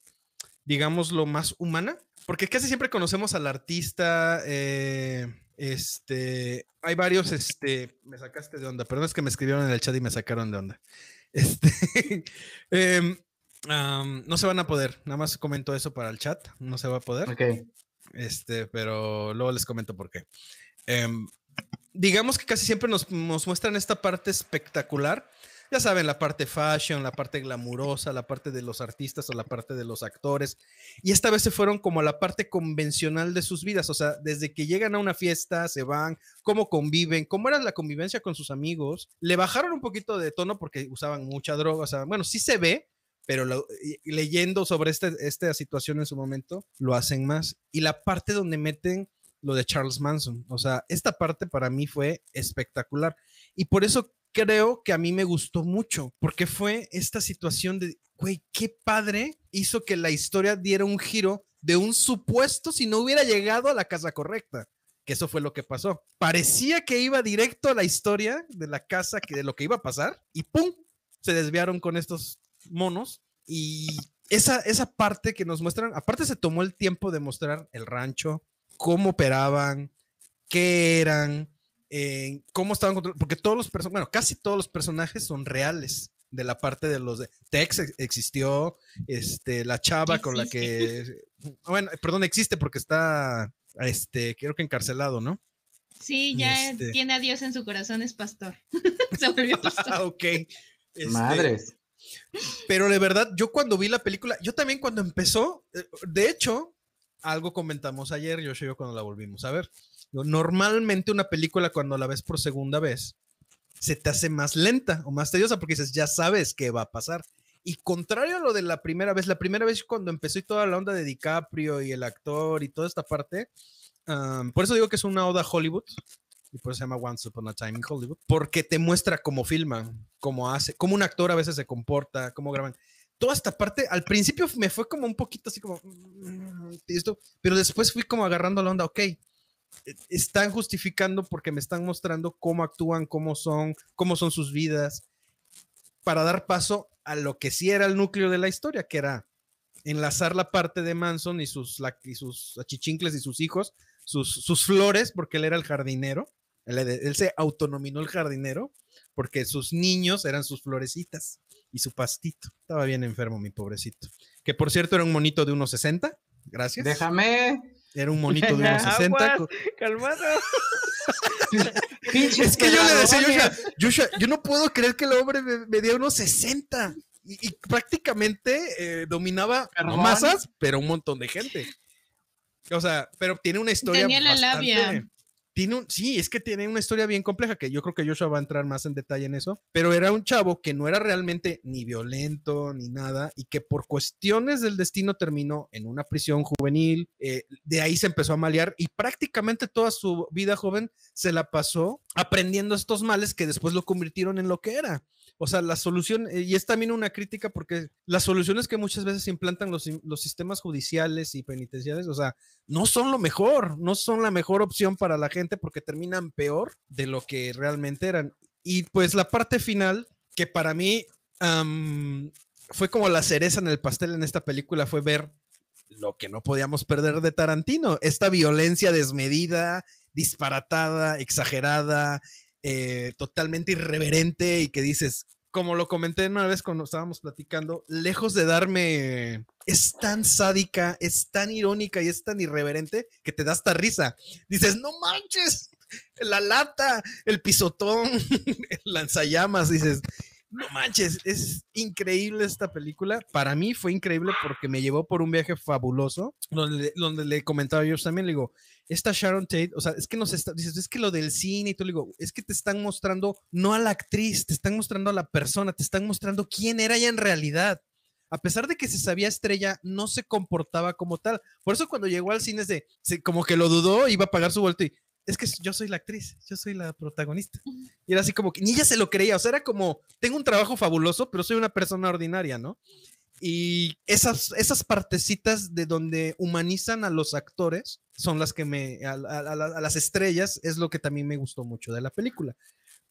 [SPEAKER 3] digamos, lo más humana, porque casi siempre conocemos al artista, eh, este, hay varios, este, me sacaste de onda, perdón, es que me escribieron en el chat y me sacaron de onda. (laughs) Este, em, am, no se van a poder, nada más comento eso para el chat, no se va a poder.
[SPEAKER 5] Ok.
[SPEAKER 3] Este, pero luego les comento por qué. Em, digamos que casi siempre nos, nos muestran esta parte espectacular. Ya saben, la parte fashion, la parte glamurosa, la parte de los artistas o la parte de los actores. Y esta vez se fueron como a la parte convencional de sus vidas. O sea, desde que llegan a una fiesta, se van, cómo conviven, cómo era la convivencia con sus amigos. Le bajaron un poquito de tono porque usaban mucha droga. O sea, bueno, sí se ve, pero leyendo sobre este, esta situación en su momento, lo hacen más. Y la parte donde meten lo de Charles Manson, o sea, esta parte para mí fue espectacular. Y por eso creo que a mí me gustó mucho, porque fue esta situación de, güey, qué padre hizo que la historia diera un giro de un supuesto si no hubiera llegado a la casa correcta. Que eso fue lo que pasó. Parecía que iba directo a la historia de la casa, que de lo que iba a pasar, y ¡pum! Se desviaron con estos monos y esa, esa parte que nos muestran, aparte se tomó el tiempo de mostrar el rancho, cómo operaban, qué eran, eh, cómo estaban controlados, porque todos los personajes, bueno, casi todos los personajes son reales de la parte de los de Tex ex- existió, este, la chava con la que, bueno, perdón, existe porque está, este, creo que encarcelado, ¿no?
[SPEAKER 4] Sí, ya
[SPEAKER 3] Este-
[SPEAKER 4] tiene a Dios en su corazón, es pastor. (laughs) Se volvió pastor.
[SPEAKER 3] Ah, (laughs) ok. Este,
[SPEAKER 5] Madres.
[SPEAKER 3] Pero de verdad, yo cuando vi la película, yo también cuando empezó, eh, de hecho, algo comentamos ayer, yo y yo cuando la volvimos a ver. Normalmente una película cuando la ves por segunda vez, se te hace más lenta o más tediosa porque dices, ya sabes qué va a pasar. Y contrario a lo de la primera vez, la primera vez cuando empezó y toda la onda de DiCaprio y el actor y toda esta parte, por eso digo que es una oda Hollywood, y por eso se llama Once Upon a Time in Hollywood, porque te muestra cómo filman, cómo hace, cómo un actor a veces se comporta, cómo graban. Toda esta parte, al principio me fue como un poquito así como, mm, esto, pero después fui como agarrando la onda, ok, están justificando porque me están mostrando cómo actúan, cómo son, cómo son sus vidas, para dar paso a lo que sí era el núcleo de la historia, que era enlazar la parte de Manson y sus, la- y sus achichincles y sus hijos, sus, sus flores, porque él era el jardinero, él, él se autonominó el jardinero, porque sus niños eran sus florecitas y su pastito. Estaba bien enfermo, mi pobrecito. Que por cierto era un monito de unos 60. Gracias.
[SPEAKER 5] Déjame.
[SPEAKER 3] Era un monito de unos (laughs) 60.
[SPEAKER 6] Aguas. Calmado.
[SPEAKER 3] Es que yo le decía a
[SPEAKER 5] pedradones.
[SPEAKER 3] Joshua, Joshua, yo no puedo creer que el hombre me, me diera unos 60 y, y prácticamente eh, dominaba no masas, pero un montón de gente. O sea, pero tiene una historia.
[SPEAKER 4] Tenía la
[SPEAKER 3] bastante-
[SPEAKER 4] labia.
[SPEAKER 3] Tiene un, sí, es que tiene una historia bien compleja que yo creo que Joshua va a entrar más en detalle en eso, pero era un chavo que no era realmente ni violento ni nada y que por cuestiones del destino terminó en una prisión juvenil, eh, de ahí se empezó a malear y prácticamente toda su vida joven se la pasó aprendiendo estos males que después lo convirtieron en lo que era. O sea, la solución, eh, y es también una crítica porque las soluciones que muchas veces implantan los, los sistemas judiciales y penitenciales, o sea, no son lo mejor, no son la mejor opción para la gente porque terminan peor de lo que realmente eran. Y pues la parte final, que para mí fue como la cereza en el pastel en esta película, fue ver lo que no podíamos perder de Tarantino, esta violencia desmedida, disparatada, exagerada, eh, totalmente irreverente y que dices, como lo comenté una vez cuando estábamos platicando, lejos de darme, es tan sádica, es tan irónica y es tan irreverente que te da hasta risa. Dices, no manches, la lata, el pisotón, (laughs) el lanzallamas, dices, no manches, es increíble esta película. Para mí fue increíble porque me llevó por un viaje fabuloso, donde, le comentaba yo también, le digo, esta Sharon Tate, o sea, es que nos está, dices, es que lo del cine y todo, le digo, es que te están mostrando no a la actriz, te están mostrando a la persona, te están mostrando quién era ella en realidad. A pesar de que se sabía estrella, no se comportaba como tal. Por eso cuando llegó al cine, se, se- como que lo dudó, iba a pagar su vuelto y es que yo soy la actriz, yo soy la protagonista. Y era así como que ni ella se lo creía, o sea, era como, tengo un trabajo fabuloso, pero soy una persona ordinaria, ¿no? Y esas, esas partecitas de donde humanizan a los actores son las que me, a, a- a la- a las estrellas, es lo que también me gustó mucho de la película.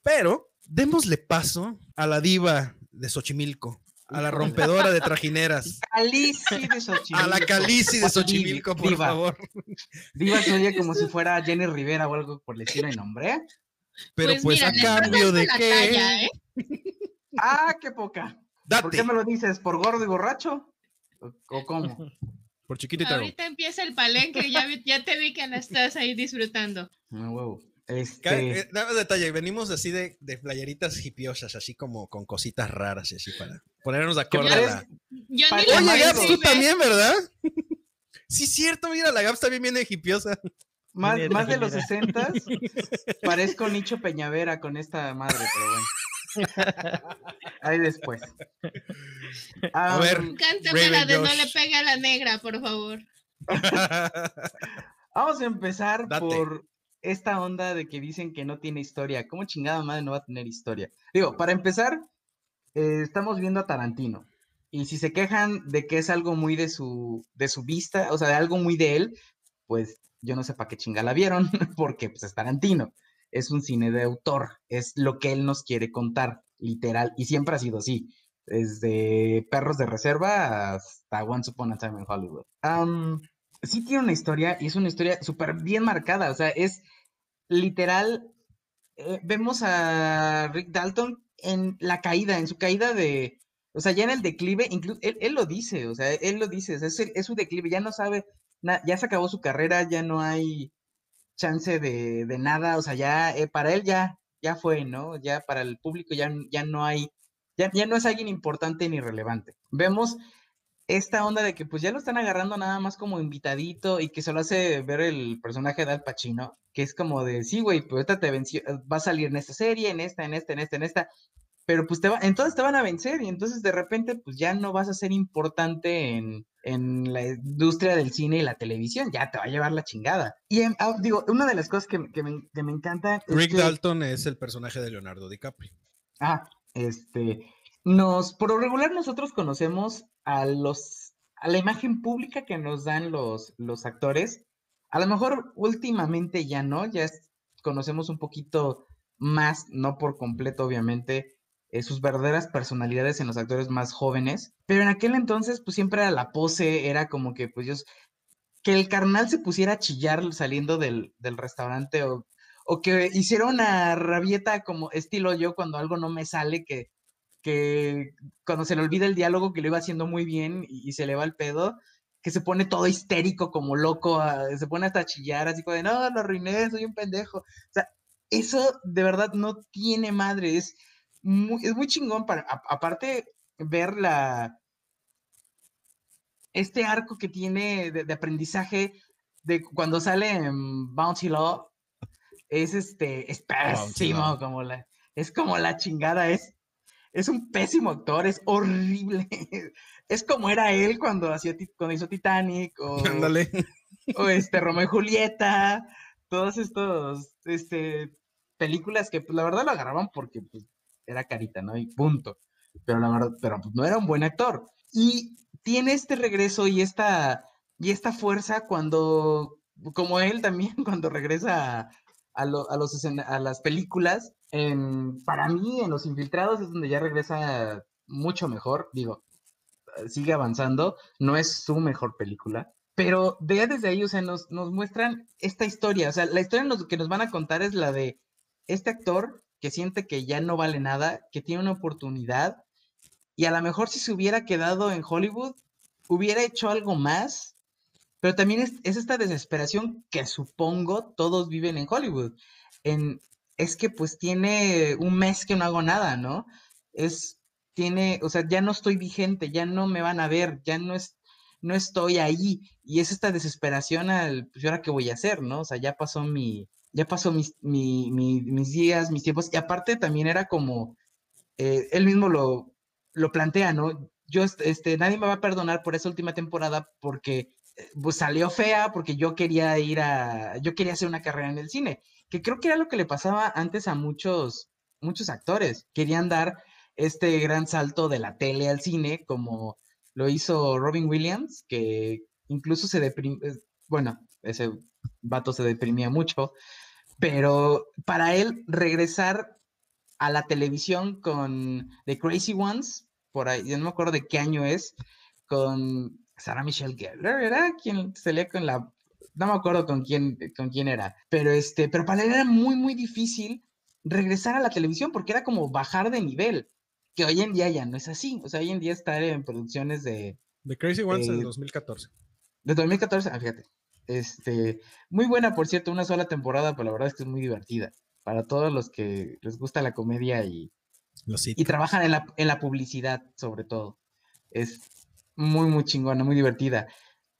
[SPEAKER 3] Pero démosle paso a la diva de Xochimilco, a la rompedora de trajineras, (laughs)
[SPEAKER 5] Calici de Xochimilco.
[SPEAKER 3] a la Calici de Xochimilco, por
[SPEAKER 5] diva.
[SPEAKER 3] favor.
[SPEAKER 5] Diva se oye como si (laughs) fuera Jenny Rivera o algo por el estilo de nombre.
[SPEAKER 3] Pero pues,
[SPEAKER 4] mira,
[SPEAKER 3] a cambio de qué.
[SPEAKER 4] talla, ¿eh?
[SPEAKER 5] Ah, qué poca. ¿Por
[SPEAKER 3] Date,
[SPEAKER 5] qué me lo dices? ¿Por gordo y borracho? ¿O, cómo?
[SPEAKER 3] por chiquito y.
[SPEAKER 4] Ahorita empieza el palenque, ya, vi- ya te vi que la estás ahí disfrutando.
[SPEAKER 5] No, huevo.
[SPEAKER 3] Ca-
[SPEAKER 5] Este,
[SPEAKER 3] eh, detalle, venimos así de, de playeritas hipiosas, así como con cositas raras y así para ponernos de acuerdo. la-
[SPEAKER 4] Yo ni
[SPEAKER 5] Oye,
[SPEAKER 3] Gaps, tú también, ¿verdad? sí, cierto, mira, la Gaps también viene hipiosa.
[SPEAKER 5] más,
[SPEAKER 6] Mira,
[SPEAKER 5] más de los
[SPEAKER 6] mira.
[SPEAKER 5] 60 (laughs) parezco Nicho Peñavera con esta madre, pero bueno. (laughs) Ahí después.
[SPEAKER 3] A ver.
[SPEAKER 5] Am,
[SPEAKER 4] Cántame la de no le pega a la negra, por favor. (laughs)
[SPEAKER 5] Vamos a empezar
[SPEAKER 3] Date.
[SPEAKER 5] por esta onda de que dicen que no tiene historia. ¿Cómo chingada madre no va a tener historia? Digo, para empezar, eh, estamos viendo a Tarantino. Y si se quejan de que es algo muy de su, de su vista, o sea, de algo muy de él, pues yo no sé para qué chingada la vieron, (laughs) porque pues es Tarantino. Es un cine de autor, es lo que él nos quiere contar, literal, y siempre ha sido así. Desde Perros de Reserva hasta Once Upon a Time in Hollywood. Am, sí tiene una historia y es una historia súper bien marcada. O sea, es literal, eh, vemos a Rick Dalton en la caída, en su caída de, o sea, ya en el declive, incluso él, él lo dice, o sea, él lo dice, es, su declive, ya no sabe, ya se acabó su carrera, ya no hay chance de, de nada, o sea, ya eh, para él ya, ya fue, ¿no? Ya para el público ya, ya no hay, ya, ya no es alguien importante ni relevante. Vemos esta onda de que pues ya lo están agarrando nada más como invitadito y que solo hace ver el personaje de Al Pacino, que es como de, sí, güey, pues esta te venció, va a salir en esta serie, en esta, en esta, en esta, en esta, pero pues te va, entonces te van a vencer y entonces de repente pues ya no vas a ser importante en, en la industria del cine y la televisión, ya te va a llevar la chingada. Y em, ah, digo, una de las cosas que, que me, que me encanta es
[SPEAKER 3] Rick
[SPEAKER 5] que-
[SPEAKER 3] Dalton es el personaje de Leonardo DiCaprio.
[SPEAKER 5] Ah, este, nos, por lo regular nosotros conocemos a los, a la imagen pública que nos dan los, los actores. A lo mejor últimamente ya no, ya es- conocemos un poquito más, no por completo obviamente, eh, sus verdaderas personalidades en los actores más jóvenes. Pero en aquel entonces, pues siempre era la pose, era como que, pues yo, que el carnal se pusiera a chillar saliendo del, del restaurante o o que hiciera una rabieta como estilo yo cuando algo no me sale, que, que cuando se le olvida el diálogo que lo iba haciendo muy bien y, y se le va el pedo, que se pone todo histérico como loco, a- se pone hasta a chillar así como de, no, lo arruiné, soy un pendejo. O sea, eso de verdad no tiene madre, es muy, es muy chingón para, a- aparte, ver la, este arco que tiene de, de aprendizaje de cuando sale en Bounty Law, es este, es pésimo, como la, es como la chingada, es, es un pésimo actor, es horrible. (laughs) Es como era él cuando hacía cuando hizo Titanic o, (laughs)
[SPEAKER 3] Ándale.
[SPEAKER 5] o este Romeo y Julieta, todos estos este películas que pues, la verdad lo agarraban porque pues, era carita, ¿no? Y punto. Pero la verdad, pero pues, no era un buen actor. Y tiene este regreso y esta y esta fuerza cuando como él también (laughs) cuando regresa a, a, lo- a los a las películas, para mí en Los Infiltrados es donde ya regresa mucho mejor, digo, eh, sigue avanzando, no es su mejor película, pero desde ahí, o sea, nos, nos muestran esta historia, o sea, la historia que nos van a contar es la de este actor que siente que ya no vale nada, que tiene una oportunidad, y a lo mejor si se hubiera quedado en Hollywood, hubiera hecho algo más, pero también es, es esta desesperación que supongo todos viven en Hollywood. En, es que pues tiene un mes que no hago nada, ¿no? Es, tiene, o sea, ya no estoy vigente, ya no me van a ver, ya no es, no estoy ahí. Y es esta desesperación al, pues, ¿y ahora qué voy a hacer, no? O sea, ya pasó mi, ya pasó mis, mi- mi- mis días, mis tiempos. Y aparte también era como, eh, él mismo lo, lo plantea, ¿no? Yo, est- este, nadie me va a perdonar por esa última temporada porque eh, pues salió fea, porque yo quería ir a, yo quería hacer una carrera en el cine, que creo que era lo que le pasaba antes a muchos, muchos actores. Querían dar este gran salto de la tele al cine, como lo hizo Robin Williams, que incluso se deprimió, bueno, ese vato se deprimía mucho, pero para él regresar a la televisión con The Crazy Ones, por ahí, yo no me acuerdo de qué año es, con Sarah Michelle Gellar, ¿era? Quien salía con la, no me acuerdo con quién, con quién era, pero este, pero para él era muy, muy difícil regresar a la televisión porque era como bajar de nivel, que hoy en día ya no es así, o sea, hoy en día estar en producciones de,
[SPEAKER 3] The Crazy Ones del
[SPEAKER 5] Eh,
[SPEAKER 3] 2014.
[SPEAKER 5] de 2014, ah, fíjate. Este, muy buena, por cierto, una sola temporada, pero la verdad es que es muy divertida. Para todos los que les gusta la comedia y,
[SPEAKER 3] Los
[SPEAKER 5] y trabajan en la, en la publicidad, sobre todo. Es muy, muy chingona, muy divertida.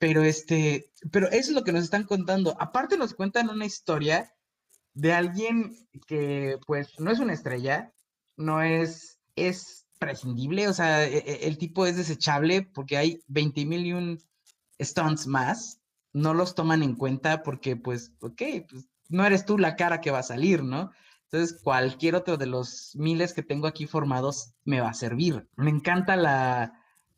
[SPEAKER 5] Pero este, pero eso es lo que nos están contando. Aparte nos cuentan una historia de alguien que, pues, no es una estrella, no es, es prescindible, o sea, e- e- el tipo es desechable porque hay 20 mil y un stunts más, no los toman en cuenta porque, pues, ok, pues, no eres tú la cara que va a salir, ¿no? Entonces, cualquier otro de los miles que tengo aquí formados me va a servir. Me encanta la,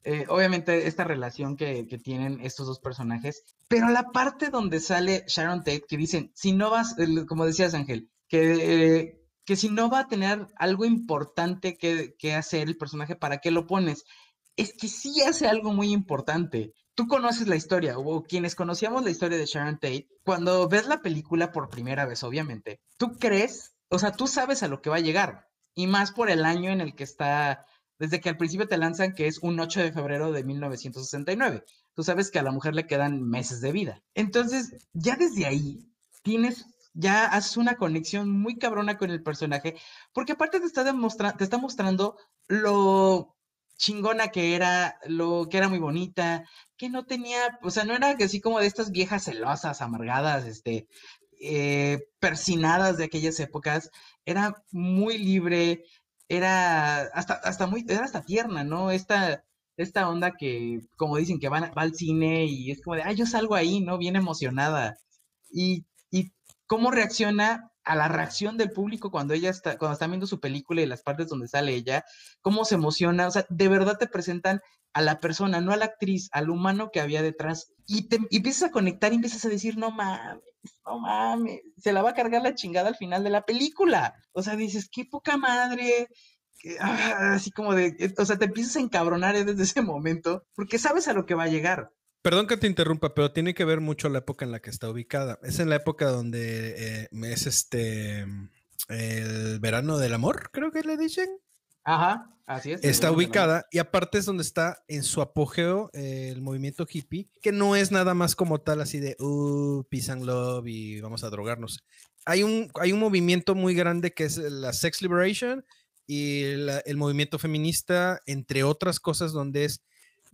[SPEAKER 5] eh, obviamente, esta relación que, que tienen estos dos personajes, pero la parte donde sale Sharon Tate, que dicen, si no vas, como decías Ángel, que, que si no va a tener algo importante que, que hacer el personaje, ¿para qué lo pones? Es que sí hace algo muy importante. tú conoces la historia, o quienes conocíamos la historia de Sharon Tate, cuando ves la película por primera vez, obviamente, tú crees, o sea, tú sabes a lo que va a llegar, y más por el año en el que está, desde que al principio te lanzan que es un 8 de febrero de 1969. Tú sabes que a la mujer le quedan meses de vida. Entonces, ya desde ahí tienes ya haces una conexión muy cabrona con el personaje, porque aparte te está, te está mostrando lo chingona que era, lo que era muy bonita, que no tenía, o sea, no era así como de estas viejas celosas, amargadas, este, eh, persinadas de aquellas épocas, era muy libre, era hasta, hasta muy, era hasta tierna, ¿no? Esta, esta onda que, como dicen, que va al cine y es como de, ay, yo salgo ahí, ¿no? Bien emocionada. Y cómo reacciona a la reacción del público cuando ella está, cuando están viendo su película y las partes donde sale ella, cómo se emociona, o sea, de verdad te presentan a la persona, no a la actriz, al humano que había detrás, y te y empiezas a conectar y empiezas a decir, no mames, no mames, se la va a cargar la chingada al final de la película. O sea, dices, qué poca madre, ah, así como de, eh, o sea, te empiezas a encabronar desde ese momento, porque sabes a lo que va a llegar.
[SPEAKER 3] Perdón que te interrumpa, pero tiene que ver mucho la época en la que está ubicada. Es en la época donde eh, es este el verano del amor, creo que le dicen.
[SPEAKER 5] Ajá, así es.
[SPEAKER 3] Está ubicada y aparte es donde está en su apogeo eh, el movimiento hippie, que no es nada más como tal así de, uh, peace and love y vamos a drogarnos. Hay un, hay un movimiento muy grande que es la sex liberation y el movimiento feminista, entre otras cosas, donde es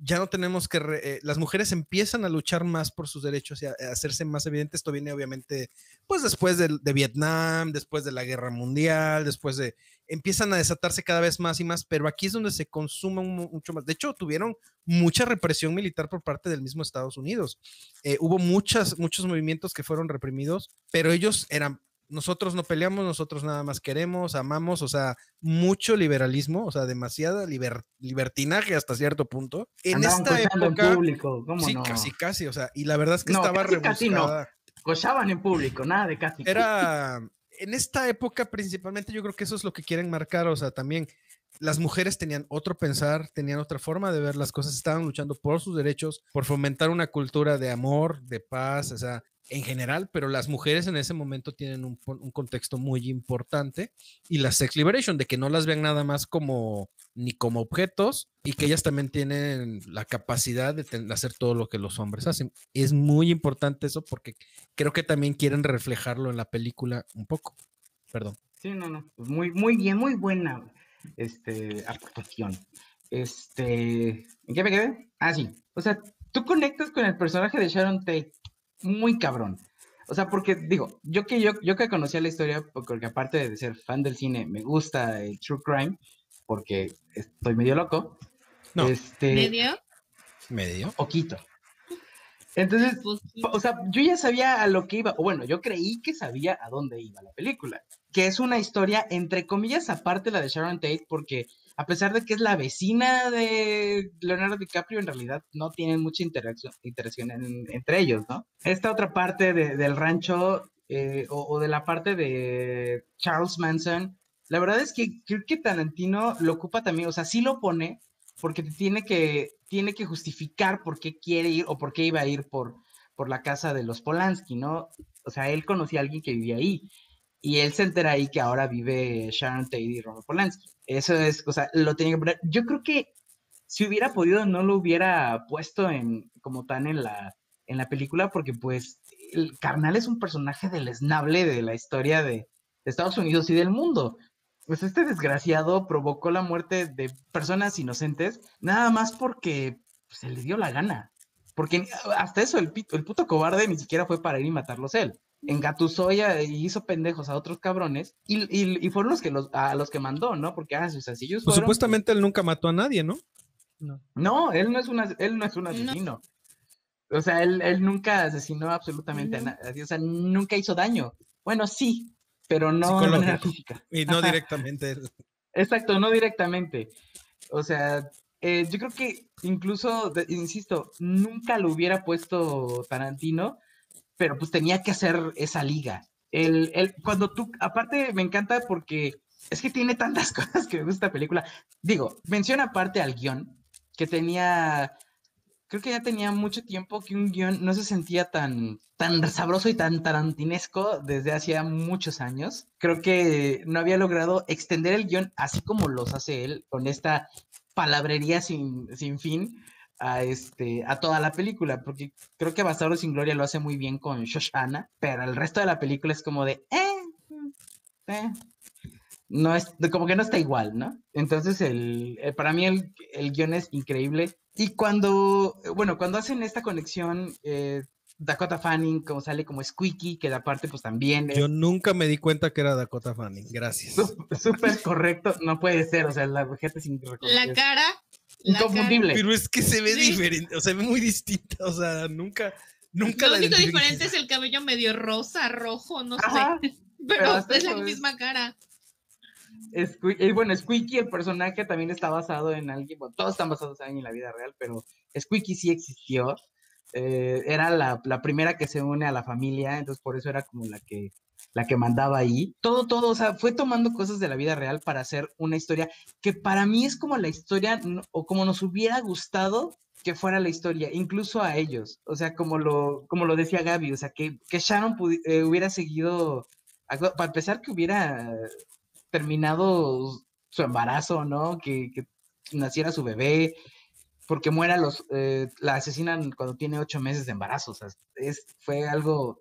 [SPEAKER 3] ya no tenemos que, eh, las mujeres empiezan a luchar más por sus derechos y a, hacerse más evidentes. Esto viene obviamente, pues después de, Vietnam, después de la guerra mundial, después de, empiezan a desatarse cada vez más y más, pero aquí es donde se consume mucho más. De hecho, tuvieron mucha represión militar por parte del mismo Estados Unidos. Eh, hubo muchas, muchos movimientos que fueron reprimidos, pero ellos eran nosotros no peleamos, nosotros nada más queremos, amamos, o sea, mucho liberalismo, o sea, demasiada libertinaje hasta cierto punto. En esta época,
[SPEAKER 5] en público, ¿cómo
[SPEAKER 3] sí, casi, casi, o sea, y la verdad es que estaba
[SPEAKER 5] casi, casi no. Cochaban en público, nada de casi.
[SPEAKER 3] Era, en esta época principalmente yo creo que eso es lo que quieren marcar, o sea, también las mujeres tenían otro pensar, tenían otra forma de ver las cosas, estaban luchando por sus derechos, por fomentar una cultura de amor, de paz, o sea, en general, pero las mujeres en ese momento tienen un, contexto muy importante y la sex liberation, de que no las vean nada más como ni como objetos y que ellas también tienen la capacidad de, hacer todo lo que los hombres hacen. Es muy importante eso porque creo que también quieren reflejarlo en la película un poco. Perdón.
[SPEAKER 5] Sí, no, no. Pues muy, muy bien, muy buena este, aportación. Este, ¿en qué me quedé? Ah, sí. O sea, tú conectas con el personaje de Sharon Tate muy cabrón. O sea, porque digo, yo que yo, yo que conocía la historia, porque aparte de ser fan del cine, me gusta el true crime, porque estoy medio loco.
[SPEAKER 3] No.
[SPEAKER 5] Este,
[SPEAKER 4] ¿Medio?
[SPEAKER 3] Medio.
[SPEAKER 5] Poquito. Entonces, o sea, yo ya sabía a lo que iba, o bueno, yo creí que sabía a dónde iba la película, que es una historia, entre comillas, aparte la de Sharon Tate, porque a pesar de que es la vecina de Leonardo DiCaprio, en realidad no tienen mucha interacción, entre ellos, ¿no? Esta otra parte del rancho eh, o, de la parte de Charles Manson, la verdad es que creo que Tarantino lo ocupa también, o sea, sí lo pone porque tiene que, tiene que justificar por qué quiere ir o por qué iba a ir por, por la casa de los Polanski, ¿no? O sea, él conocía a alguien que vivía ahí y él se entera ahí que ahora vive Sharon Tate y Robert Polanski. Eso es, o sea, lo tenía que poner. Yo creo que si hubiera podido, no lo hubiera puesto en, como tan en la, en la película, porque pues el carnal es un personaje deleznable de la historia de, Estados Unidos y del mundo. Pues este desgraciado provocó la muerte de personas inocentes, nada más porque se le dio la gana. Porque hasta eso, el, el puto cobarde ni siquiera fue para ir y matarlos él engatusó y hizo pendejos a otros cabrones y, fueron los que los, a los que mandó, ¿no? Porque, ah, sus sencillos
[SPEAKER 3] pues supuestamente él nunca mató a nadie, ¿no?
[SPEAKER 5] No, él no es una, él no es un asesino. O sea, él, nunca asesinó absolutamente a nadie, o sea, nunca hizo daño. Bueno, sí, pero no de manera física.
[SPEAKER 3] Y no directamente.
[SPEAKER 5] Exacto, no directamente. O sea, eh, yo creo que incluso, insisto, nunca lo hubiera puesto Tarantino pero pues tenía que hacer esa liga. El, el, cuando tú, aparte me encanta porque es que tiene tantas (laughs) cosas que me gusta la película. Digo, menciona aparte al guion, que tenía, creo que ya tenía mucho tiempo que un guion no se sentía tan, tan sabroso y tan tarantinesco desde hacía muchos años. Creo que no había logrado extender el guion así como los hace él, con esta palabrería sin, sin fin a, este, a toda la película, porque creo que Bastardo sin Gloria lo hace muy bien con Shoshana, pero el resto de la película es como de, eh, eh, no es, como que no está igual, ¿no? Entonces, el, eh, para mí el, el guion es increíble. Y cuando, bueno, cuando hacen esta conexión, eh, Dakota Fanning como sale como Squeaky, que la parte pues también es
[SPEAKER 3] Yo nunca me di cuenta que era Dakota Fanning. Gracias.
[SPEAKER 5] sú- súper correcto, no puede ser, o sea, la gente es
[SPEAKER 4] La cara.
[SPEAKER 5] Inconfundible.
[SPEAKER 3] Pero es que se ve
[SPEAKER 4] Sí.
[SPEAKER 3] diferente, o sea, se ve muy distinta. O sea, nunca, nunca
[SPEAKER 4] Lo
[SPEAKER 3] la
[SPEAKER 4] único diferente es el cabello medio rosa, rojo, no
[SPEAKER 5] Ajá, (laughs)
[SPEAKER 4] sé.
[SPEAKER 5] pero
[SPEAKER 4] es la misma cara.
[SPEAKER 5] Sque- eh, bueno, Squeaky, el personaje también está basado en alguien, bueno, todos están basados en alguien en la vida real, pero Squeaky sí existió. eh, era la, la primera que se une a la familia, entonces por eso era como la que, la que mandaba ahí. Todo, todo, o sea, fue tomando cosas de la vida real para hacer una historia que para mí es como la historia, o como nos hubiera gustado que fuera la historia, incluso a ellos. O sea, como lo, como lo decía Gaby, o sea, que, que Sharon eh, hubiera seguido, para empezar, que hubiera terminado su embarazo, ¿no? Que, que naciera su bebé, porque muera los, eh, la asesinan cuando tiene ocho meses de embarazo, o sea, es, fue algo,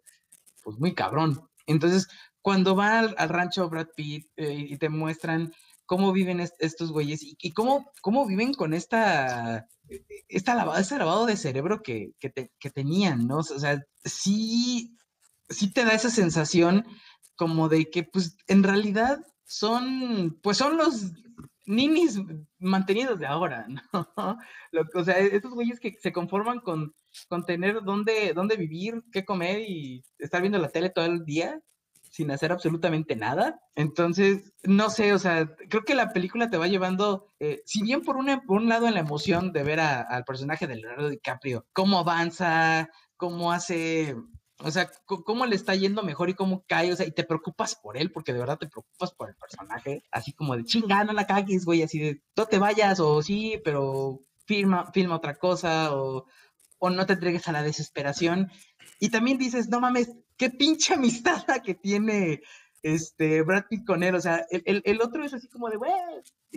[SPEAKER 5] pues, muy cabrón. Entonces, cuando va al, rancho Brad Pitt eh, y te muestran cómo viven est- estos güeyes y, cómo, cómo viven con esta, esta lavado, este lavado de cerebro que, que, te- que tenían, ¿no? O sea, sí, sí te da esa sensación como de que, pues, en realidad son, pues, son los ninis mantenidos de ahora, (laughs) ¿no? O sea, estos güeyes que se conforman con, con tener dónde, dónde vivir, qué comer y estar viendo la tele todo el día sin hacer absolutamente nada. Entonces, no sé, o sea, creo que la película te va llevando, eh, si bien por, una, por un lado en la emoción de ver al personaje de Leonardo DiCaprio, cómo avanza, cómo hace, o sea, cómo le está yendo mejor y cómo cae, o sea, y te preocupas por él, porque de verdad te preocupas por el personaje, así como de chinga, no la cagues, güey, así de no te vayas, o sí, pero firma, filma otra cosa, o, o no te entregues a la desesperación. Y también dices, no mames, qué pinche (laughs) amistad que tiene este Brad Pitt con él. O sea, el, el- otro es así como de, güey,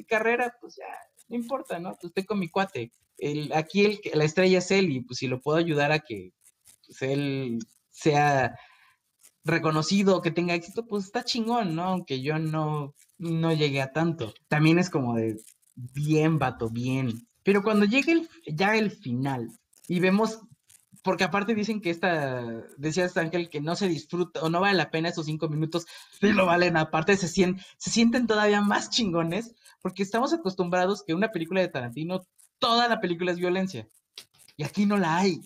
[SPEAKER 5] carrera, pues ya, no importa, ¿no? Pues estoy con mi cuate. El, aquí el, la estrella es él y pues si lo puedo ayudar a que pues, él sea reconocido, que tenga éxito, pues está chingón, ¿no? Aunque yo no, no llegué a tanto. También es como de, bien, vato, bien. Pero cuando llegue ya el final y vemos, porque aparte dicen que esta, decías Ángel, que no se disfruta o no vale la pena esos cinco minutos, sí lo valen, aparte se, sien- se sienten todavía más chingones, porque estamos acostumbrados que una película de Tarantino, toda la película es violencia. Y aquí no la hay.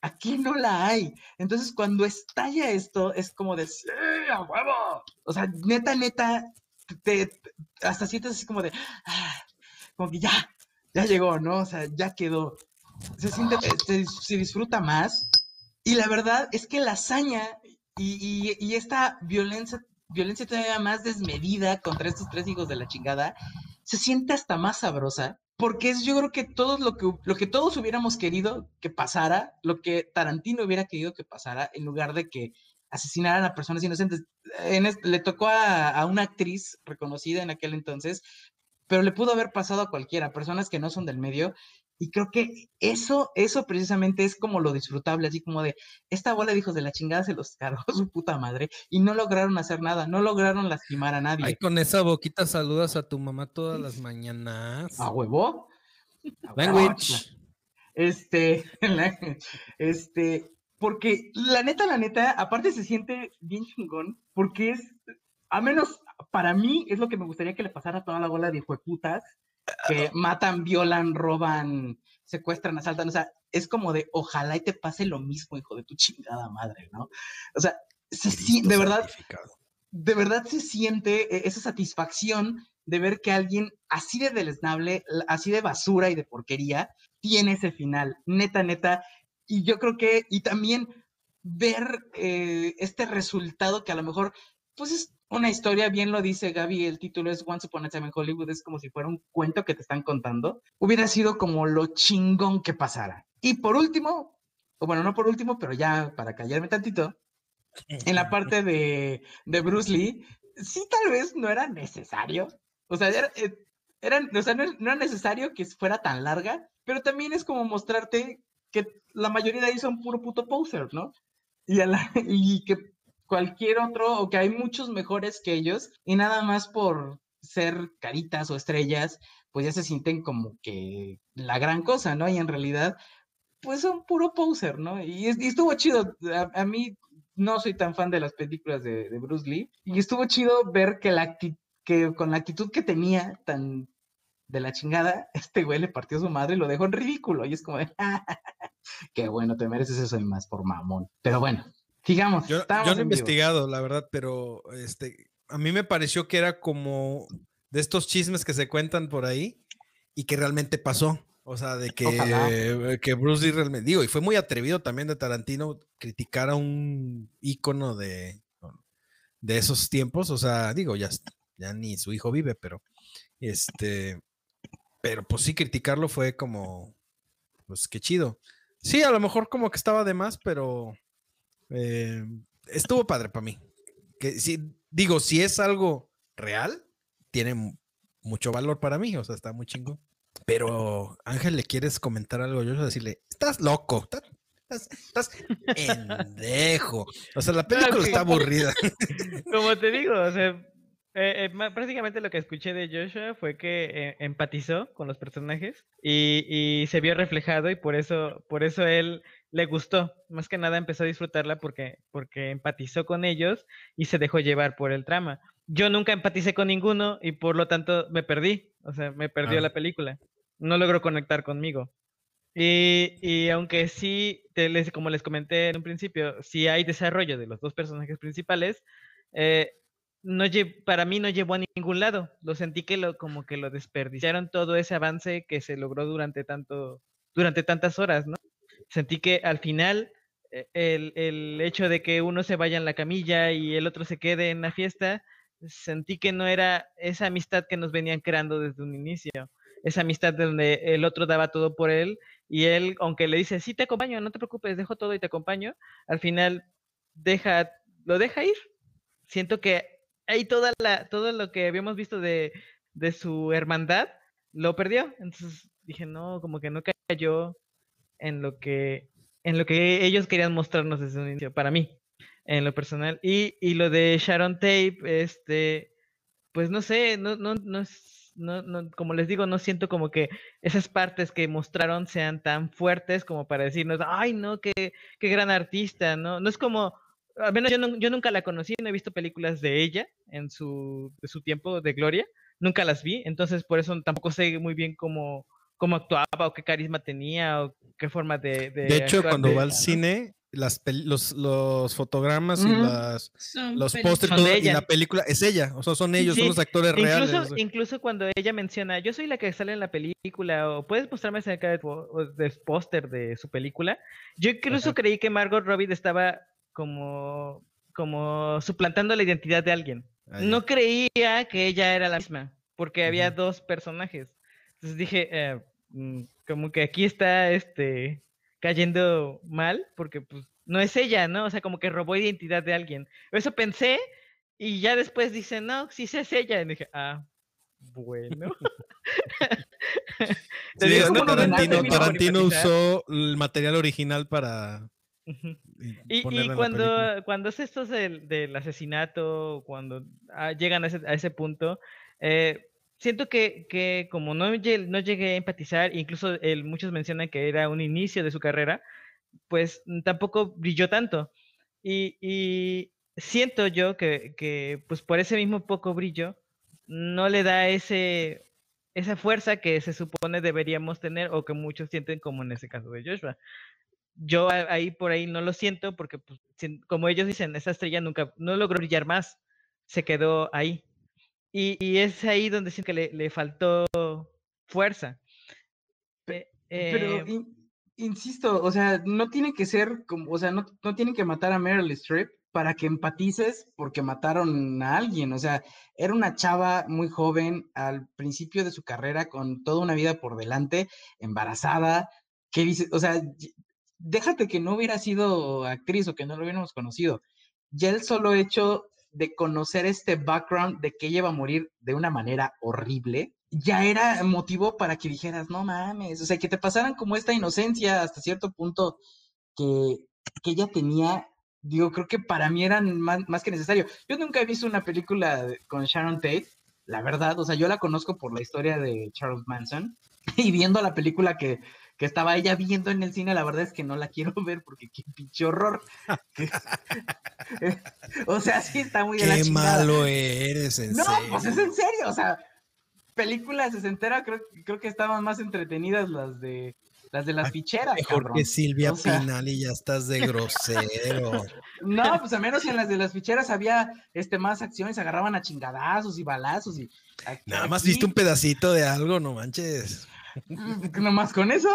[SPEAKER 5] Aquí no la hay. Entonces, cuando estalla esto, es como de, ¡sí, a huevo! O sea, neta, neta, te, te- hasta sientes así como de, "Ah", como que ya, ya llegó, ¿no? O sea, ya quedó. Se siente, eh, se, disfruta más. Y la verdad es que la hazaña y, y- esta violencia, violencia todavía más desmedida contra estos tres hijos de la chingada, se siente hasta más sabrosa. Porque es yo creo que todo lo que, lo que todos hubiéramos querido que pasara, lo que Tarantino hubiera querido que pasara, en lugar de que asesinaran a personas inocentes. En es- le tocó a, a una actriz reconocida en aquel entonces, pero le pudo haber pasado a cualquiera, personas que no son del medio. Y creo que eso, eso precisamente es como lo disfrutable, así como de esta bola de hijos de la chingada se los cargó (laughs) su puta madre y no lograron hacer nada, no lograron lastimar a nadie.
[SPEAKER 3] Ay, con esa boquita saludas a tu mamá todas las mañanas.
[SPEAKER 5] ¿A huevo?
[SPEAKER 3] Language.
[SPEAKER 5] Este, (laughs) este, porque la neta, la neta, aparte se siente bien chingón, porque es, a menos para mí, es lo que me gustaría que le pasara a toda la bola de hijueputas que matan, violan, roban, secuestran, asaltan, o sea, es como de, ojalá y te pase lo mismo, hijo de tu chingada madre, ¿no? O sea, se de verdad, de verdad se siente eh, esa satisfacción de ver que alguien así de deleznable, así de basura y de porquería, tiene ese final, neta, neta. Y yo creo que, y también ver eh, este resultado que a lo mejor, pues es una historia, bien lo dice Gaby, el título es Once Upon a Time in Hollywood, es como si fuera un cuento que te están contando. Hubiera sido como lo chingón que pasara. Y por último, o bueno, no por último, pero ya para callarme tantito, en la parte de, de Bruce Lee, sí tal vez no era necesario. O sea, era, eh, o sea, no, no era necesario que fuera tan larga, pero también es como mostrarte que la mayoría de ahí son puro puto poser, ¿no? Y, a la- y que cualquier otro, o que hay muchos mejores que ellos, y nada más por ser caritas o estrellas, pues ya se sienten como que la gran cosa, ¿no? Y en realidad, pues son puro poser, ¿no? Y, es- y estuvo chido. A, mí no soy tan fan de las películas de, Bruce Lee, y estuvo chido ver que, la que con la actitud que tenía tan de la chingada, (laughs) este güey le partió a su madre y lo dejó en ridículo. Y es como de, (laughs) qué bueno, te mereces eso y más por mamón. Pero bueno, sigamos.
[SPEAKER 3] Yo, yo no he
[SPEAKER 5] vivo.
[SPEAKER 3] investigado, la verdad, pero este, a mí me pareció que era como de estos chismes que se cuentan por ahí y que realmente pasó. O sea, de que,
[SPEAKER 5] Ojalá.
[SPEAKER 3] que Bruce Lee realmente, digo, y fue muy atrevido también de Tarantino criticar a un ícono de, de esos tiempos. O sea, digo, ya, ya ni su hijo vive, pero este, pero pues sí, criticarlo fue como, pues qué chido. Sí, a lo mejor como que estaba de más, pero eh, estuvo padre para mí. Que si, digo, si es algo real, tiene mu- mucho valor para mí, o sea, está muy chingo. Pero, Ángel, ¿le quieres comentar algo? Yo decirle, estás loco, estás, estás, pendejo. O sea, la película está aburrida. (laughs)
[SPEAKER 6] Como te digo, o sea, eh, eh, prácticamente lo que escuché de Joshua fue que eh, empatizó con los personajes y, y se vio reflejado y por eso, por eso él le gustó. Más que nada empezó a disfrutarla porque, porque empatizó con ellos y se dejó llevar por el trama. Yo nunca empaticé con ninguno y por lo tanto me perdí. O sea, me perdió
[SPEAKER 3] Ah.
[SPEAKER 6] la película. No logró conectar conmigo. Y, y aunque sí, te les, como les comenté en un principio, sí hay desarrollo de los dos personajes principales, eh, no para mí no llevó a ningún lado. Lo sentí que lo, como que lo desperdiciaron todo ese avance que se logró durante tanto, durante tantas horas, ¿no? Sentí que al final eh, el, el hecho de que uno se vaya en la camilla y el otro se quede en la fiesta, sentí que no era esa amistad que nos venían creando desde un inicio. Esa amistad donde el otro daba todo por él y él, aunque le dice, sí te acompaño, no te preocupes, dejo todo y te acompaño, al final deja, lo deja ir. Siento que ahí toda la, todo lo que habíamos visto de, de su hermandad lo perdió. Entonces dije, no, como que no cayó en lo que, en lo que ellos querían mostrarnos desde un inicio, para mí, en lo personal. Y, y lo de Sharon Tape, este, pues no sé, no, no, no no, como les digo, no siento como que esas partes que mostraron sean tan fuertes como para decirnos, ay, no, qué, qué gran artista, ¿no? No es como, al menos yo, nunca la conocí, no he visto películas de ella en su, su tiempo de gloria, nunca las vi, entonces por eso tampoco sé muy bien cómo, cómo actuaba o qué carisma tenía o qué forma de... De,
[SPEAKER 3] De hecho, cuando
[SPEAKER 6] de
[SPEAKER 3] va al cine, las los, los fotogramas y las,
[SPEAKER 4] Son
[SPEAKER 3] los
[SPEAKER 6] de
[SPEAKER 3] todo, y la película es ella, o sea, son ellos,
[SPEAKER 6] Sí,
[SPEAKER 3] son los actores reales.
[SPEAKER 6] Incluso, cuando ella menciona, yo soy la que sale en la película, o puedes mostrarme acerca de del póster de su película. Yo incluso
[SPEAKER 3] Ajá.
[SPEAKER 6] creí que Margot Robbie estaba como, como suplantando la identidad de alguien.
[SPEAKER 3] Ah.
[SPEAKER 6] No creía que ella era la misma, porque había dos personajes. Entonces dije, eh, como que aquí está este cayendo mal, porque pues no es ella, ¿no? O sea, como que robó identidad de alguien. Eso pensé, y ya después dice, no, sí es ella. Y dije, ah, bueno. (laughs)
[SPEAKER 3] Sí, es que Tarantino, usó el material original para y
[SPEAKER 6] cuando, cuando es esto del, del asesinato, cuando ah, llegan a ese, a ese punto, eh, siento que, que como no, no llegué a empatizar, incluso muchos mencionan que era un inicio de su carrera, pues mm, tampoco brilló tanto. Y, y siento yo que, que, pues por ese mismo poco brillo, no le da ese, esa fuerza que se supone deberíamos tener o que muchos sienten como en ese caso de Joshua yo ahí por ahí no lo siento porque pues, como ellos dicen, esa estrella nunca, no logró brillar más, se quedó ahí. Y, y es ahí donde siento que le, le faltó fuerza.
[SPEAKER 5] Pe-
[SPEAKER 6] Eh,
[SPEAKER 5] Pero in- insisto, o sea, no tiene que ser como, o sea, no, no tienen que matar a Meryl Streep para que empatices porque mataron a alguien. O sea, era una chava muy joven al principio de su carrera con toda una vida por delante, embarazada, que dice, o sea, déjate que no hubiera sido actriz o que no lo hubiéramos conocido. Ya el solo hecho de conocer este background de que ella iba a morir de una manera horrible, ya era motivo para que dijeras, no mames, o sea, que te pasaran como esta inocencia hasta cierto punto que, que ella tenía, digo, creo que para mí eran más, más que necesario. Yo nunca he visto una película con Sharon Tate, la verdad, o sea, yo la conozco por la historia de Charles Manson (laughs) y viendo la película que, que estaba ella viendo en el cine, la verdad es que no la quiero (laughs) ver porque qué pinche horror. (laughs) O sea, sí está muy de la
[SPEAKER 3] Qué malo eres, en
[SPEAKER 5] No,
[SPEAKER 3] serio.
[SPEAKER 5] pues es en serio, o sea, películas sesentera creo, creo que estaban más entretenidas las de las de las ficheras,
[SPEAKER 3] Mejor
[SPEAKER 5] cabrón.
[SPEAKER 3] que Silvia
[SPEAKER 5] O sea-
[SPEAKER 3] Pinal y ya estás de grosero. (laughs)
[SPEAKER 5] No, pues al menos en las de las ficheras había este más acciones, agarraban a chingadazos y balazos y aquí-
[SPEAKER 3] Nada más
[SPEAKER 5] aquí,
[SPEAKER 3] viste un pedacito de algo, no manches. (laughs)
[SPEAKER 5] Nomás con eso.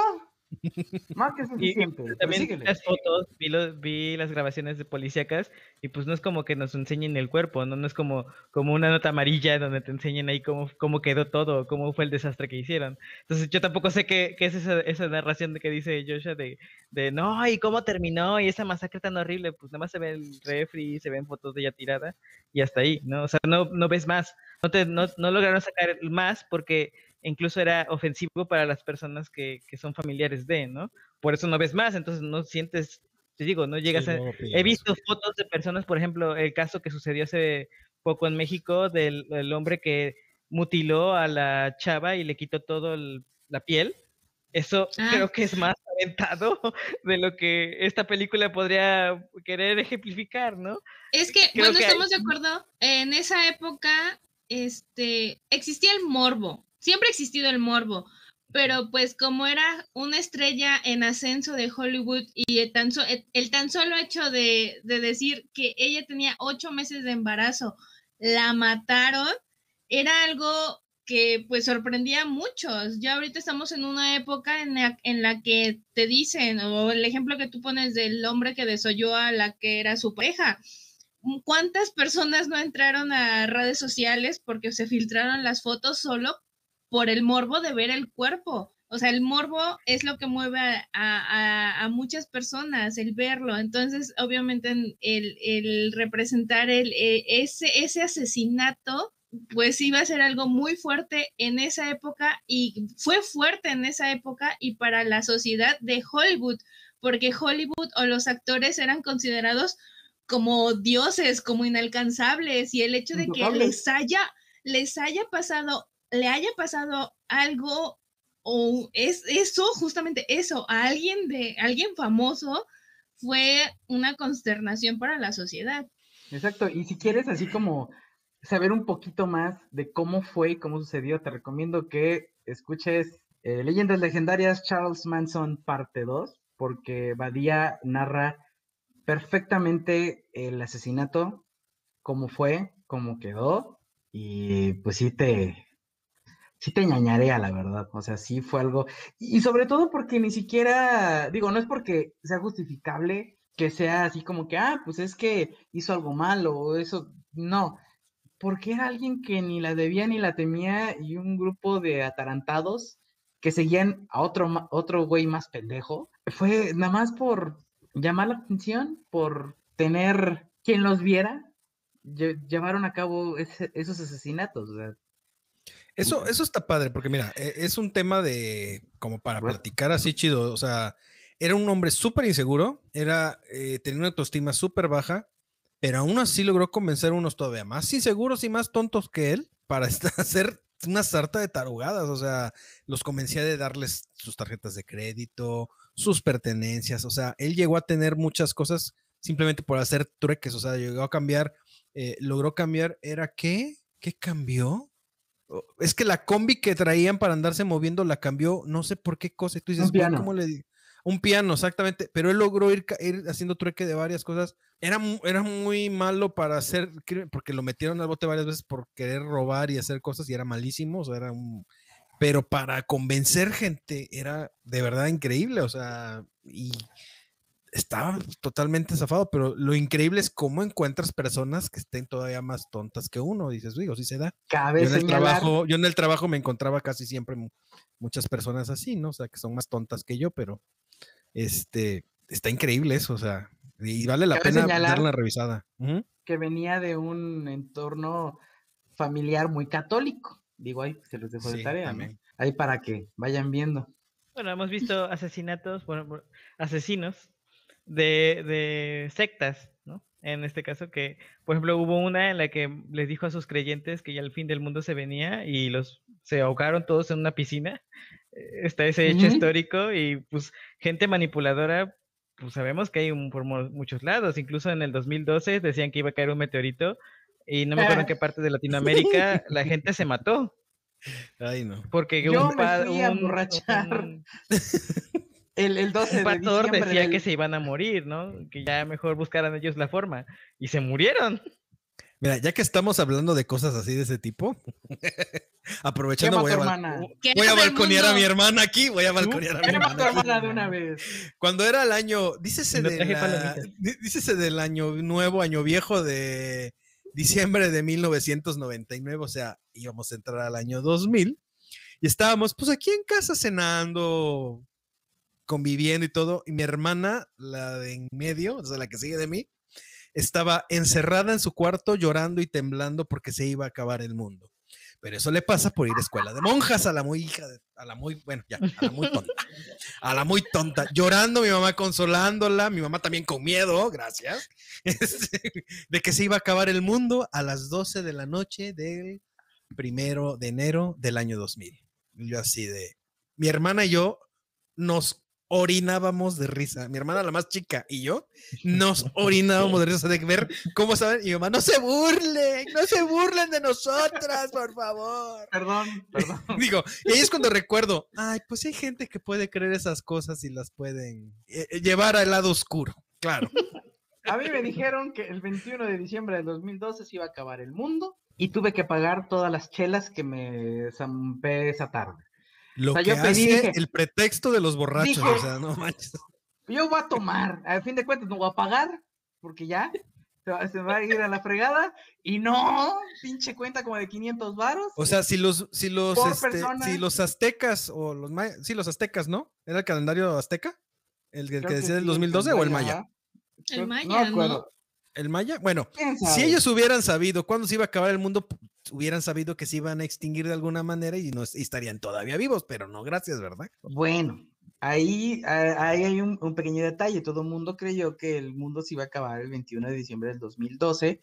[SPEAKER 5] (laughs) Más que suficiente. pero
[SPEAKER 6] También
[SPEAKER 5] síguele.
[SPEAKER 6] las fotos, vi, lo- vi las grabaciones de policíacas y pues no es como que nos enseñen el cuerpo, ¿no? No es como, como una nota amarilla donde te enseñen ahí cómo, cómo quedó todo, cómo fue el desastre que hicieron. Entonces yo tampoco sé qué, qué es esa, esa narración de que dice Joshua de, de no, y cómo terminó y esa masacre tan horrible, pues nada más se ve el refri, se ven fotos de ella tirada y hasta ahí, ¿no? O sea, no, no ves más, no, te, no, no lograron sacar más porque incluso era ofensivo para las personas que, que son familiares de, ¿no? Por eso no ves más, entonces no sientes, te digo, no llegas
[SPEAKER 3] Sí,
[SPEAKER 6] a... He visto fotos de personas, por ejemplo, el caso que sucedió hace poco en México del, del hombre que mutiló a la chava y le quitó todo el- la piel. Eso
[SPEAKER 4] Ah.
[SPEAKER 6] creo que es más aventado (laughs) de lo que esta película podría querer ejemplificar, ¿no?
[SPEAKER 4] Es que,
[SPEAKER 6] Creo
[SPEAKER 4] bueno,
[SPEAKER 6] que ahí-
[SPEAKER 4] estamos de acuerdo. En esa época, este, existía el morbo. Siempre ha existido el morbo. Pero pues como era una estrella en ascenso de Hollywood y el tan, solo hecho de, de decir que ella tenía ocho meses de embarazo, la mataron, era algo que pues sorprendía a muchos. Ya ahorita estamos en una época en la, en la que te dicen, o el ejemplo que tú pones del hombre que desoyó a la que era su pareja. ¿Cuántas personas no entraron a redes sociales porque se filtraron las fotos solo por el morbo de ver el cuerpo? O sea, el morbo es lo que mueve a, a- a muchas personas, el verlo. Entonces, obviamente, en- el, el representar el, eh, ese, ese asesinato, pues iba a ser algo muy fuerte en esa época y fue fuerte en esa época y para la sociedad de Hollywood, porque Hollywood o los actores eran considerados como dioses, como inalcanzables, y el hecho de que les haya, les haya pasado, le haya pasado algo, o es eso, justamente eso, a alguien de, alguien famoso, fue una consternación para la sociedad.
[SPEAKER 5] Exacto, y si quieres así como saber un poquito más de cómo fue y cómo sucedió, te recomiendo que escuches eh, Leyendas Legendarias Charles Manson parte 2, porque Badía narra perfectamente el asesinato, cómo fue, cómo quedó, y pues sí te, sí te ñañarea, la verdad. O sea, sí fue algo. Y sobre todo porque ni siquiera, digo, no es porque sea justificable que sea así como que, ah, pues es que hizo algo malo o eso. No, porque era alguien que ni la debía ni la temía y un grupo de atarantados que seguían a otro, otro güey más pendejo. Fue nada más por llamar la atención, por tener quien los viera, lle- llevaron a cabo esos asesinatos. o sea,
[SPEAKER 3] Eso, eso está padre, porque mira, e- es un tema de como para platicar así chido. O sea, era un hombre súper inseguro, era, eh, tenía una autoestima súper baja, pero aún así logró convencer a unos todavía más inseguros y más tontos que él para (laughs) hacer una sarta de tarugadas. O sea, los convencía de darles sus tarjetas de crédito, sus pertenencias. O sea, él llegó a tener muchas cosas simplemente por hacer trueques. O sea, llegó a cambiar, eh, logró cambiar, ¿era qué? ¿Qué cambió? Es que la combi que traían para andarse moviendo la cambió, no sé por qué cosa. Y tú dices, "Güey,
[SPEAKER 5] piano.
[SPEAKER 3] ¿cómo le di-?" Un piano, exactamente. Pero él logró ir, ir haciendo trueque de varias cosas. Era, era muy malo para hacer, porque lo metieron al bote varias veces por querer robar y hacer cosas y era malísimo. O sea, era un. Pero para convencer gente era de verdad increíble. O sea, y estaba totalmente zafado, pero lo increíble es cómo encuentras personas que estén todavía más tontas que uno. Dices, digo, sí se da.
[SPEAKER 5] Cabe
[SPEAKER 3] Yo en, el trabajo, yo en el trabajo me encontraba casi siempre mu- muchas personas así, ¿no? O sea, que son más tontas que yo, pero este, está increíble eso, o sea, y vale la
[SPEAKER 5] Cabe
[SPEAKER 3] pena darle una revisada.
[SPEAKER 5] Que venía de un entorno familiar muy católico. Digo, ahí se los dejo de tarea, ¿no? Ahí para que vayan viendo.
[SPEAKER 6] Bueno, hemos visto asesinatos, bueno, asesinos de, de sectas, ¿no? En este caso que, por ejemplo, hubo una en la que les dijo a sus creyentes que ya el fin del mundo se venía y los se ahogaron todos en una piscina. Eh, Está ese hecho histórico y pues gente manipuladora, pues sabemos que hay un- por muchos lados. Incluso en el 2012 decían que iba a caer un meteorito y no me acuerdo en qué parte de (laughs) Latinoamérica la gente se mató.
[SPEAKER 3] Ay, no.
[SPEAKER 6] Porque
[SPEAKER 5] Yo
[SPEAKER 6] un,
[SPEAKER 5] me fui a
[SPEAKER 6] un-
[SPEAKER 5] emborrachar
[SPEAKER 6] un-
[SPEAKER 5] El, el 12
[SPEAKER 6] un
[SPEAKER 5] de
[SPEAKER 6] pastor
[SPEAKER 5] diciembre
[SPEAKER 6] decía
[SPEAKER 5] del-
[SPEAKER 6] que se iban a morir, ¿no? Que ya mejor buscaran ellos la forma. Y se murieron.
[SPEAKER 3] Mira, ya que estamos hablando de cosas así de ese tipo, (laughs) aprovechando, voy a,
[SPEAKER 5] hermana.
[SPEAKER 3] Voy
[SPEAKER 4] el
[SPEAKER 3] balconear a mi hermana aquí, voy a balconear a mi
[SPEAKER 5] Quema a tu
[SPEAKER 3] hermana. aquí.
[SPEAKER 5] hermana de una vez.
[SPEAKER 3] Cuando era el año, dícese,
[SPEAKER 6] no
[SPEAKER 3] de la- dícese del año nuevo, año viejo de diciembre de 1999, o sea, íbamos a entrar al año 2000 y estábamos pues aquí en casa cenando, conviviendo y todo, y mi hermana, la de en medio, o sea, la que sigue de mí, estaba encerrada en su cuarto llorando y temblando porque se iba a acabar el mundo. Pero eso le pasa por ir a escuela de monjas, a la muy hija, a la muy, bueno, ya, a la muy tonta. A la muy tonta. Llorando, mi mamá consolándola, mi mamá también con miedo, gracias, (laughs) este, de que se iba a acabar el mundo a las 12 de la noche del primero de enero del año 2000. Y yo así de, mi hermana y yo nos orinábamos de risa. Mi hermana, la más chica, y yo (laughs) nos orinábamos de risa de ver cómo saben. Y mi mamá, no se burlen, no se burlen de nosotras, por favor.
[SPEAKER 5] Perdón, perdón. (laughs)
[SPEAKER 3] Digo, y ahí es cuando recuerdo, ay, pues hay gente que puede creer esas cosas y las pueden eh, eh, llevar al lado oscuro. Claro. (laughs)
[SPEAKER 5] A mí me dijeron que el 21 de diciembre del 2012 se iba a acabar el mundo y tuve que pagar todas las chelas que me zampé esa tarde.
[SPEAKER 3] Lo
[SPEAKER 5] sea,
[SPEAKER 3] que
[SPEAKER 5] yo pedí,
[SPEAKER 3] hace
[SPEAKER 5] dije-
[SPEAKER 3] el pretexto de los borrachos,
[SPEAKER 5] dije-
[SPEAKER 3] o sea, no manches.
[SPEAKER 5] Yo voy a tomar, al fin de cuentas no voy a pagar porque ya se va, se va a ir a la fregada y no, pinche cuenta como de 500 varos.
[SPEAKER 3] O sea, si los, si los, este, si los aztecas o los mayas, sí, los aztecas, ¿no? ¿Era el calendario azteca? ¿El, que- el decía del
[SPEAKER 5] sí,
[SPEAKER 3] 2012 o el
[SPEAKER 5] maya.
[SPEAKER 4] El maya,
[SPEAKER 5] no
[SPEAKER 4] ¿no?
[SPEAKER 5] acuerdo.
[SPEAKER 3] ¿El maya? Bueno,
[SPEAKER 5] ¿Quién
[SPEAKER 3] si ellos hubieran sabido cuándo se iba a acabar el mundo, hubieran sabido que se iban a extinguir de alguna manera y, no, y estarían todavía vivos, pero no, gracias, ¿verdad?
[SPEAKER 5] Bueno, ahí, ah, ahí hay un, un pequeño detalle. Todo el mundo creyó que el mundo se iba a acabar el 21 de diciembre del 2012,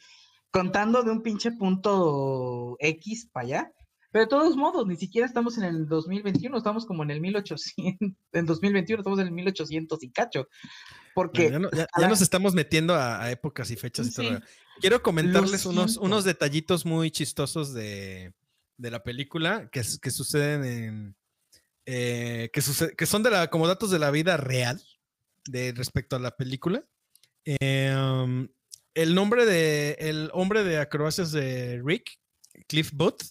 [SPEAKER 5] contando de un pinche punto X para allá. Pero de todos modos, ni siquiera estamos en el 2021, estamos como en el 1800, (laughs) en 2021 estamos en el 1800 y cacho. Porque
[SPEAKER 3] Bueno, ya, no- ya-
[SPEAKER 5] a
[SPEAKER 3] ya
[SPEAKER 5] la-
[SPEAKER 3] nos estamos metiendo a, a épocas y fechas y todo. Quiero comentarles unos, unos detallitos muy chistosos de, de la película que, que suceden en. eh, que, suce- que son de la, como datos de la vida real de respecto a la película. Eh, um, el nombre de el hombre de acrobacias de Rick, Cliff Booth,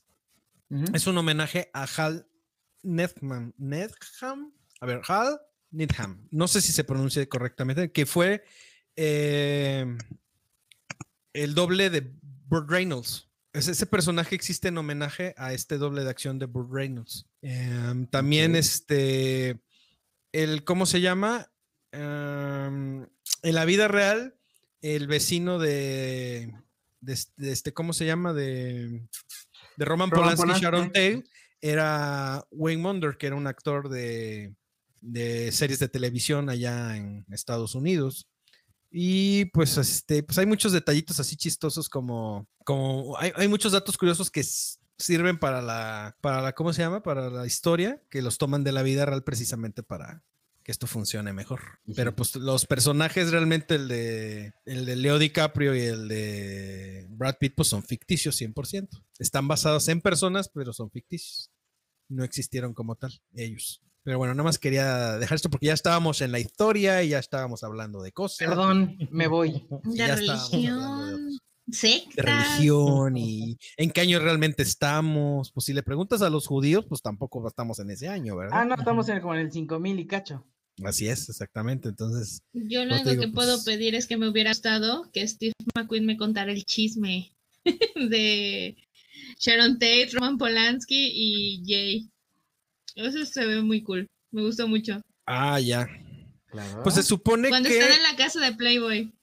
[SPEAKER 3] es un homenaje a Hal Needham. Needham. A ver, Hal Needham. No sé si se pronuncia correctamente, que fue eh, el doble de Burt Reynolds. Es- ese personaje existe en homenaje a este doble de acción de Burt Reynolds. Em, también este, el, ¿cómo se llama? Em, en la vida real, el vecino de, de, este- de este, ¿cómo se llama? De, de Roman,
[SPEAKER 5] Roman
[SPEAKER 3] Polanski
[SPEAKER 5] Polanski.
[SPEAKER 3] Sharon Tate era Wayne Wonder, que era un actor de, de series de televisión allá en Estados Unidos. Y pues, este, pues hay muchos detallitos así chistosos como, como hay, hay muchos datos curiosos que sirven para la, para la, ¿cómo se llama? Para la historia, que los toman de la vida real precisamente para que esto funcione mejor. Pero pues los personajes realmente, el de, el de Leo DiCaprio y el de Brad Pitt, pues son ficticios 100%. Están basados en personas, pero son ficticios. No existieron como tal, ellos. Pero bueno, nada más quería dejar esto porque ya estábamos en la historia y ya estábamos hablando de cosas.
[SPEAKER 5] Perdón, me voy.
[SPEAKER 3] Ya estábamos hablando de
[SPEAKER 4] religión,
[SPEAKER 3] de
[SPEAKER 4] sectas.
[SPEAKER 3] religión y en qué año realmente estamos. Pues si le preguntas a los judíos, pues tampoco estamos en ese año, ¿verdad?
[SPEAKER 5] Ah, no, estamos en, como en el 5000 y cacho.
[SPEAKER 3] Así es, exactamente. Entonces,
[SPEAKER 4] Yo lo
[SPEAKER 3] Pues
[SPEAKER 4] único que puedo
[SPEAKER 3] pues-
[SPEAKER 4] pedir es que me hubiera gustado que Steve McQueen me contara el chisme (laughs) de Sharon Tate, Roman Polanski y Jay. Eso se ve muy cool. Me gustó mucho.
[SPEAKER 3] ah, ya.
[SPEAKER 5] Claro.
[SPEAKER 3] Pues se supone
[SPEAKER 4] Cuando
[SPEAKER 3] que.
[SPEAKER 4] están en la casa de Playboy.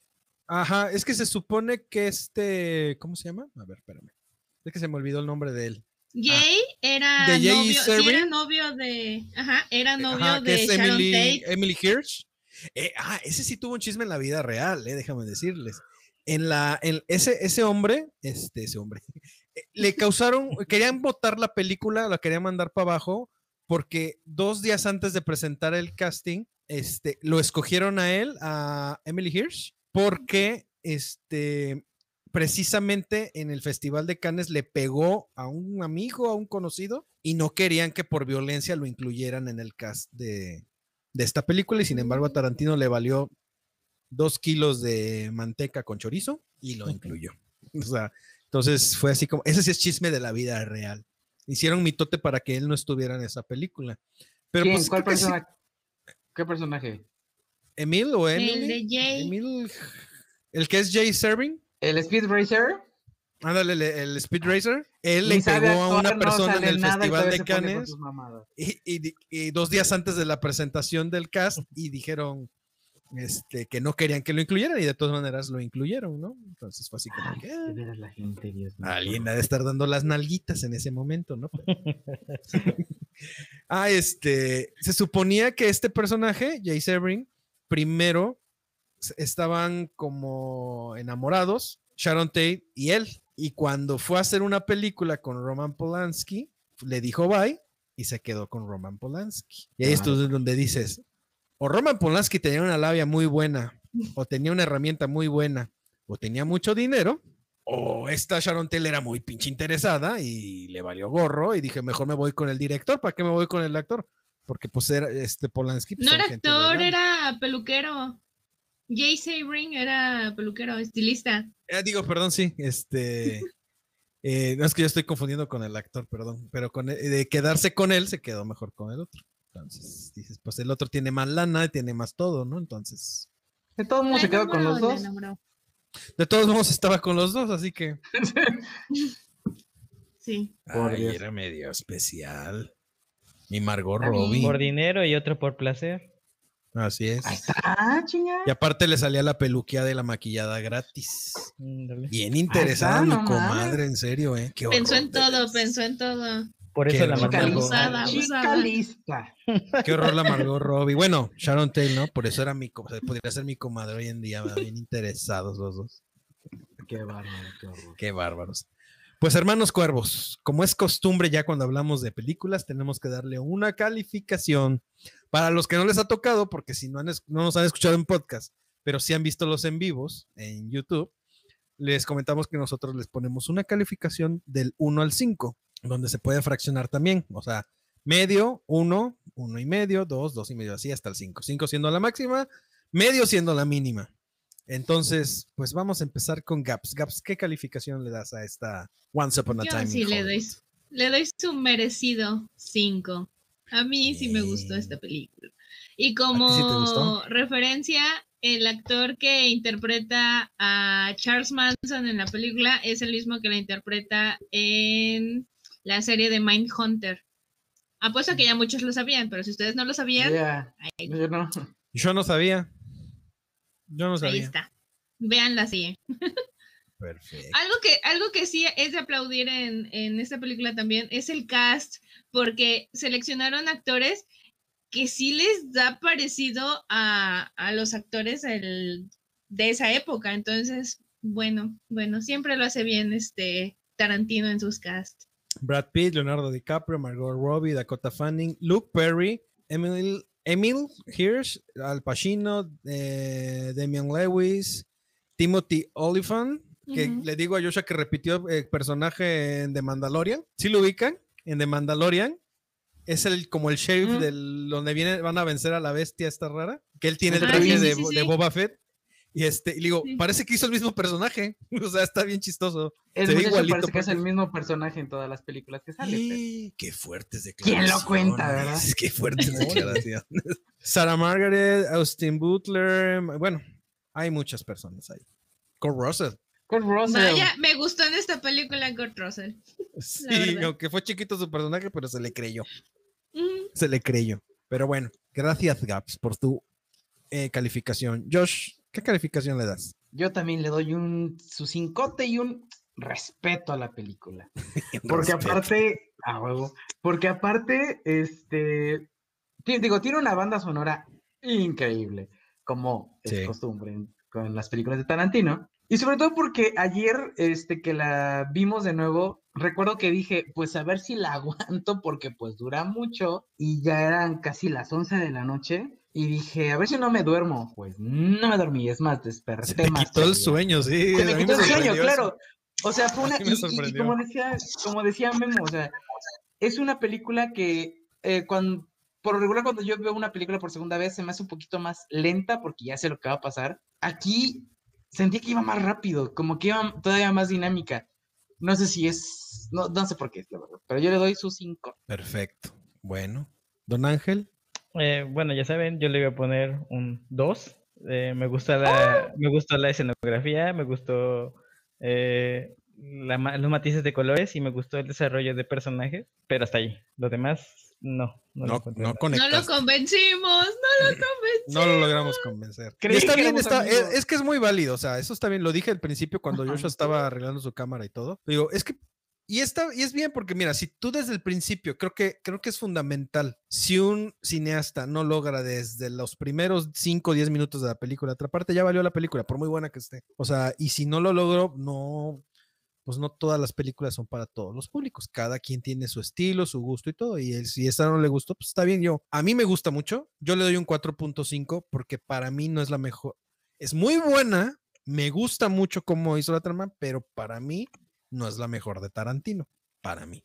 [SPEAKER 3] Ajá, es que se supone que este. ¿Cómo se llama? A ver, espérame. Es que se me olvidó el nombre de él.
[SPEAKER 4] Jay era
[SPEAKER 3] Ah. ¿De Jay
[SPEAKER 4] novio, sí, era novio de, ajá, era novio
[SPEAKER 3] Ajá,
[SPEAKER 4] de
[SPEAKER 3] es
[SPEAKER 4] Sharon
[SPEAKER 3] Emily,
[SPEAKER 4] Tate.
[SPEAKER 3] Emily Hirsch. Eh, ah, ese sí tuvo un chisme en la vida real, eh, déjame decirles. En la, en ese, ese hombre, este, ese hombre, (laughs) eh, le causaron, querían votar la película, la querían mandar para abajo, porque dos días antes de presentar el casting, este, lo escogieron a él, a Emily Hirsch, porque este, precisamente en el Festival de Cannes le pegó a un amigo, a un conocido, y no querían que por violencia lo incluyeran en el cast de, de esta película, y sin embargo a Tarantino le valió dos kilos de manteca con chorizo y lo incluyó. (laughs) O sea, entonces fue así como, ese sí es chisme de la vida real. Hicieron mitote para que él no estuviera en esa película. Pero
[SPEAKER 5] ¿Quién?
[SPEAKER 3] pues,
[SPEAKER 5] ¿Cuál
[SPEAKER 3] sí-
[SPEAKER 5] personaje? ¿Qué personaje?
[SPEAKER 3] ¿Emil o
[SPEAKER 4] El
[SPEAKER 3] Emily?
[SPEAKER 4] de Jay.
[SPEAKER 3] Emil, el que es Jay Serving.
[SPEAKER 5] ¿El Speed Racer?
[SPEAKER 3] Ándale, el, el Speed Racer. Él le pegó a una
[SPEAKER 5] no
[SPEAKER 3] persona en el Festival de Cannes y, y dos días antes de la presentación del cast y dijeron este, que no querían que lo incluyeran y de todas maneras lo incluyeron, ¿no? Entonces fue así como
[SPEAKER 5] Ay,
[SPEAKER 3] que ah,
[SPEAKER 5] veras la gente, Dios mío.
[SPEAKER 3] alguien ha de estar dando las nalguitas en ese momento, ¿no? ah, este, se suponía que este personaje, Jay Sebring, primero estaban como enamorados, Sharon Tate y él. Y cuando fue a hacer una película con Roman Polanski, le dijo bye y se quedó con Roman Polanski. Y ahí es
[SPEAKER 5] Claro.
[SPEAKER 3] donde dices, o Roman Polanski tenía una labia muy buena, o tenía una herramienta muy buena, o tenía mucho dinero, o esta Sharon Tate era muy pinche interesada y le valió gorro y dije, mejor me voy con el director, ¿para qué me voy con el actor? Porque pues era este Polanski. pues,
[SPEAKER 4] No era actor, era peluquero. Jay Sabring era peluquero, estilista.
[SPEAKER 3] Eh, digo, perdón, sí, este. eh, no es que yo estoy confundiendo con el actor, perdón, pero con e- de quedarse con él se quedó mejor con el otro. Entonces, dices, pues el otro tiene más lana, tiene más todo, ¿no? Entonces,
[SPEAKER 5] De todos modos se quedó con los dos.
[SPEAKER 3] de todos modos estaba con los dos, así que. (laughs)
[SPEAKER 4] Sí.
[SPEAKER 5] Por
[SPEAKER 3] Ay,
[SPEAKER 5] Dios.
[SPEAKER 3] era medio especial. Y Margot. Robbie.
[SPEAKER 6] Por dinero y otro por placer.
[SPEAKER 3] Así es.
[SPEAKER 5] Ahí está.
[SPEAKER 3] Y aparte le salía la peluqueada y la maquillada gratis. Bien interesada, mi comadre, en serio, ¿eh? Qué
[SPEAKER 4] Pensó en
[SPEAKER 3] de
[SPEAKER 4] todo, pensó en todo.
[SPEAKER 6] Por
[SPEAKER 3] Qué
[SPEAKER 6] eso la.
[SPEAKER 5] Chica Chica lista.
[SPEAKER 3] Qué horror la Margot Robbie. Bueno, Sharon Tate, ¿no? Por eso era mi, co- podría ser mi comadre hoy en día, ¿verdad? bien interesados los dos.
[SPEAKER 5] Qué bárbaro, qué horror.
[SPEAKER 3] Qué bárbaros. Pues hermanos cuervos, como es costumbre ya cuando hablamos de películas, tenemos que darle una calificación para los que no les ha tocado, porque si no, han es- no nos han escuchado en podcast, pero sí han visto los en vivos en YouTube, les comentamos que nosotros les ponemos una calificación del 1 al 5, donde se puede fraccionar también, o sea, medio, 1, 1 y medio, 2, 2 y medio, así hasta el 5. 5 siendo la máxima, medio siendo la mínima. Entonces, pues vamos a empezar con Gaps. Gaps, ¿qué calificación le das a esta Once Upon a
[SPEAKER 4] Yo
[SPEAKER 3] Time?
[SPEAKER 4] sí le doy, le doy su merecido 5. A mí sí me gustó esta película. Y como referencia, el actor que interpreta a Charles Manson en la película es el mismo que la interpreta en la serie de Mindhunter. Apuesto que ya muchos lo sabían, pero si ustedes no lo sabían,
[SPEAKER 5] Ya,
[SPEAKER 4] ahí,
[SPEAKER 5] yo no.
[SPEAKER 3] Yo no sabía. Yo no
[SPEAKER 4] ahí
[SPEAKER 3] sabía.
[SPEAKER 4] está. Vean la serie. (laughs)
[SPEAKER 3] Perfecto.
[SPEAKER 4] Algo que, algo que sí es de aplaudir en, en esta película también es el cast, porque seleccionaron actores que sí les da parecido a, a los actores del- de esa época. Entonces, bueno, bueno, siempre lo hace bien este Tarantino en sus casts.
[SPEAKER 3] Brad Pitt, Leonardo DiCaprio, Margot Robbie, Dakota Fanning, Luke Perry, Emil, Emil Hirsch, Al Pacino, eh, Damian Lewis, Timothy Olyphant, que le digo a Joshua que repitió el personaje en The Mandalorian. ¿Sí lo ubican? En The Mandalorian. Es el como el sheriff del donde viene, van a vencer a la bestia esta rara. Que él tiene el
[SPEAKER 5] Ah,
[SPEAKER 3] traje de,
[SPEAKER 4] sí, sí,
[SPEAKER 3] de
[SPEAKER 4] sí.
[SPEAKER 3] Boba Fett. Y este, y digo,
[SPEAKER 4] Sí.
[SPEAKER 3] parece que hizo el mismo personaje. (laughs) O sea, está bien chistoso.
[SPEAKER 5] El
[SPEAKER 3] Se ve igualito,
[SPEAKER 5] parece que es el
[SPEAKER 3] porque-
[SPEAKER 5] mismo personaje en todas las películas que sale. pero-
[SPEAKER 3] ¡Y! Qué fuertes
[SPEAKER 5] ¿Quién
[SPEAKER 3] declaraciones.
[SPEAKER 5] lo cuenta, verdad? (laughs)
[SPEAKER 3] Qué fuertes (laughs) declaraciones. Sarah Margaret, Austin Butler. Bueno, hay muchas personas ahí. Kurt Russell.
[SPEAKER 5] Kurt Russell.
[SPEAKER 4] Vaya, me gustó en esta película Kurt Russell.
[SPEAKER 3] Sí, aunque fue chiquito su personaje, pero se le creyó.
[SPEAKER 4] Mm,
[SPEAKER 3] Se le creyó. Pero bueno, gracias, Gaps, por tu eh, calificación. Josh, ¿qué calificación le das?
[SPEAKER 5] Yo también le doy un su cincote y un respeto a la película. (laughs) Porque aparte, a huevo, porque aparte, este, digo, tiene una banda sonora increíble, como es costumbre en- con las películas de Tarantino. Y sobre todo porque ayer, este, que la vimos de nuevo, recuerdo que dije, pues a ver si la (laughs) aguanto porque pues dura mucho y ya eran casi las 11 de la noche. Y dije, a ver si no me duermo. Pues no me dormí, es más,
[SPEAKER 3] Se
[SPEAKER 5] desperté
[SPEAKER 3] te
[SPEAKER 5] más.
[SPEAKER 3] quitó el sueño, sí.
[SPEAKER 5] Se me quitó el sueño, claro. O sea, fue una. Y, y- y como decía, como decía Memo, o sea, es una película que eh, cuando, por lo regular, cuando yo veo una película por segunda vez, se me hace un poquito más lenta porque ya sé lo que va a pasar. Aquí sentí que iba más rápido, como que iba todavía más dinámica. No sé si es. No, no sé por qué, la verdad. Pero yo le doy su 5.
[SPEAKER 3] Perfecto. Bueno, don Ángel.
[SPEAKER 6] Eh, bueno, ya saben, yo le voy a poner un 2. me gusta
[SPEAKER 5] ¡Ah!
[SPEAKER 6] la, me gustó la escenografía, me gustó eh, la los matices de colores y me gustó el desarrollo de personajes, pero hasta ahí. Lo demás, no. No, lo
[SPEAKER 3] No,
[SPEAKER 6] encontré
[SPEAKER 3] no
[SPEAKER 4] no lo convencimos, no lo convencimos. (laughs)
[SPEAKER 3] No lo logramos convencer. Y está
[SPEAKER 5] que
[SPEAKER 3] bien, está, es, es que es muy válido, o sea, eso está bien. Lo dije al principio cuando. Joshua estaba arreglando su cámara y todo. Digo, es que y está y es bien porque mira, si tú desde el principio creo que creo que es fundamental si un cineasta no logra desde los primeros 5 o 10 minutos de la película atraparte, ya valió la película, por muy buena que esté. O sea, y si no lo logro, no pues no todas las películas son para todos los públicos. Cada quien tiene su estilo, su gusto y todo. Y el- si esta no le gustó, pues está bien. Yo, a mí me gusta mucho. Yo le doy un 4.5 porque para mí no es la mejor. Es muy buena. Me gusta mucho cómo hizo la trama, pero para mí no es la mejor de Tarantino. Para mí.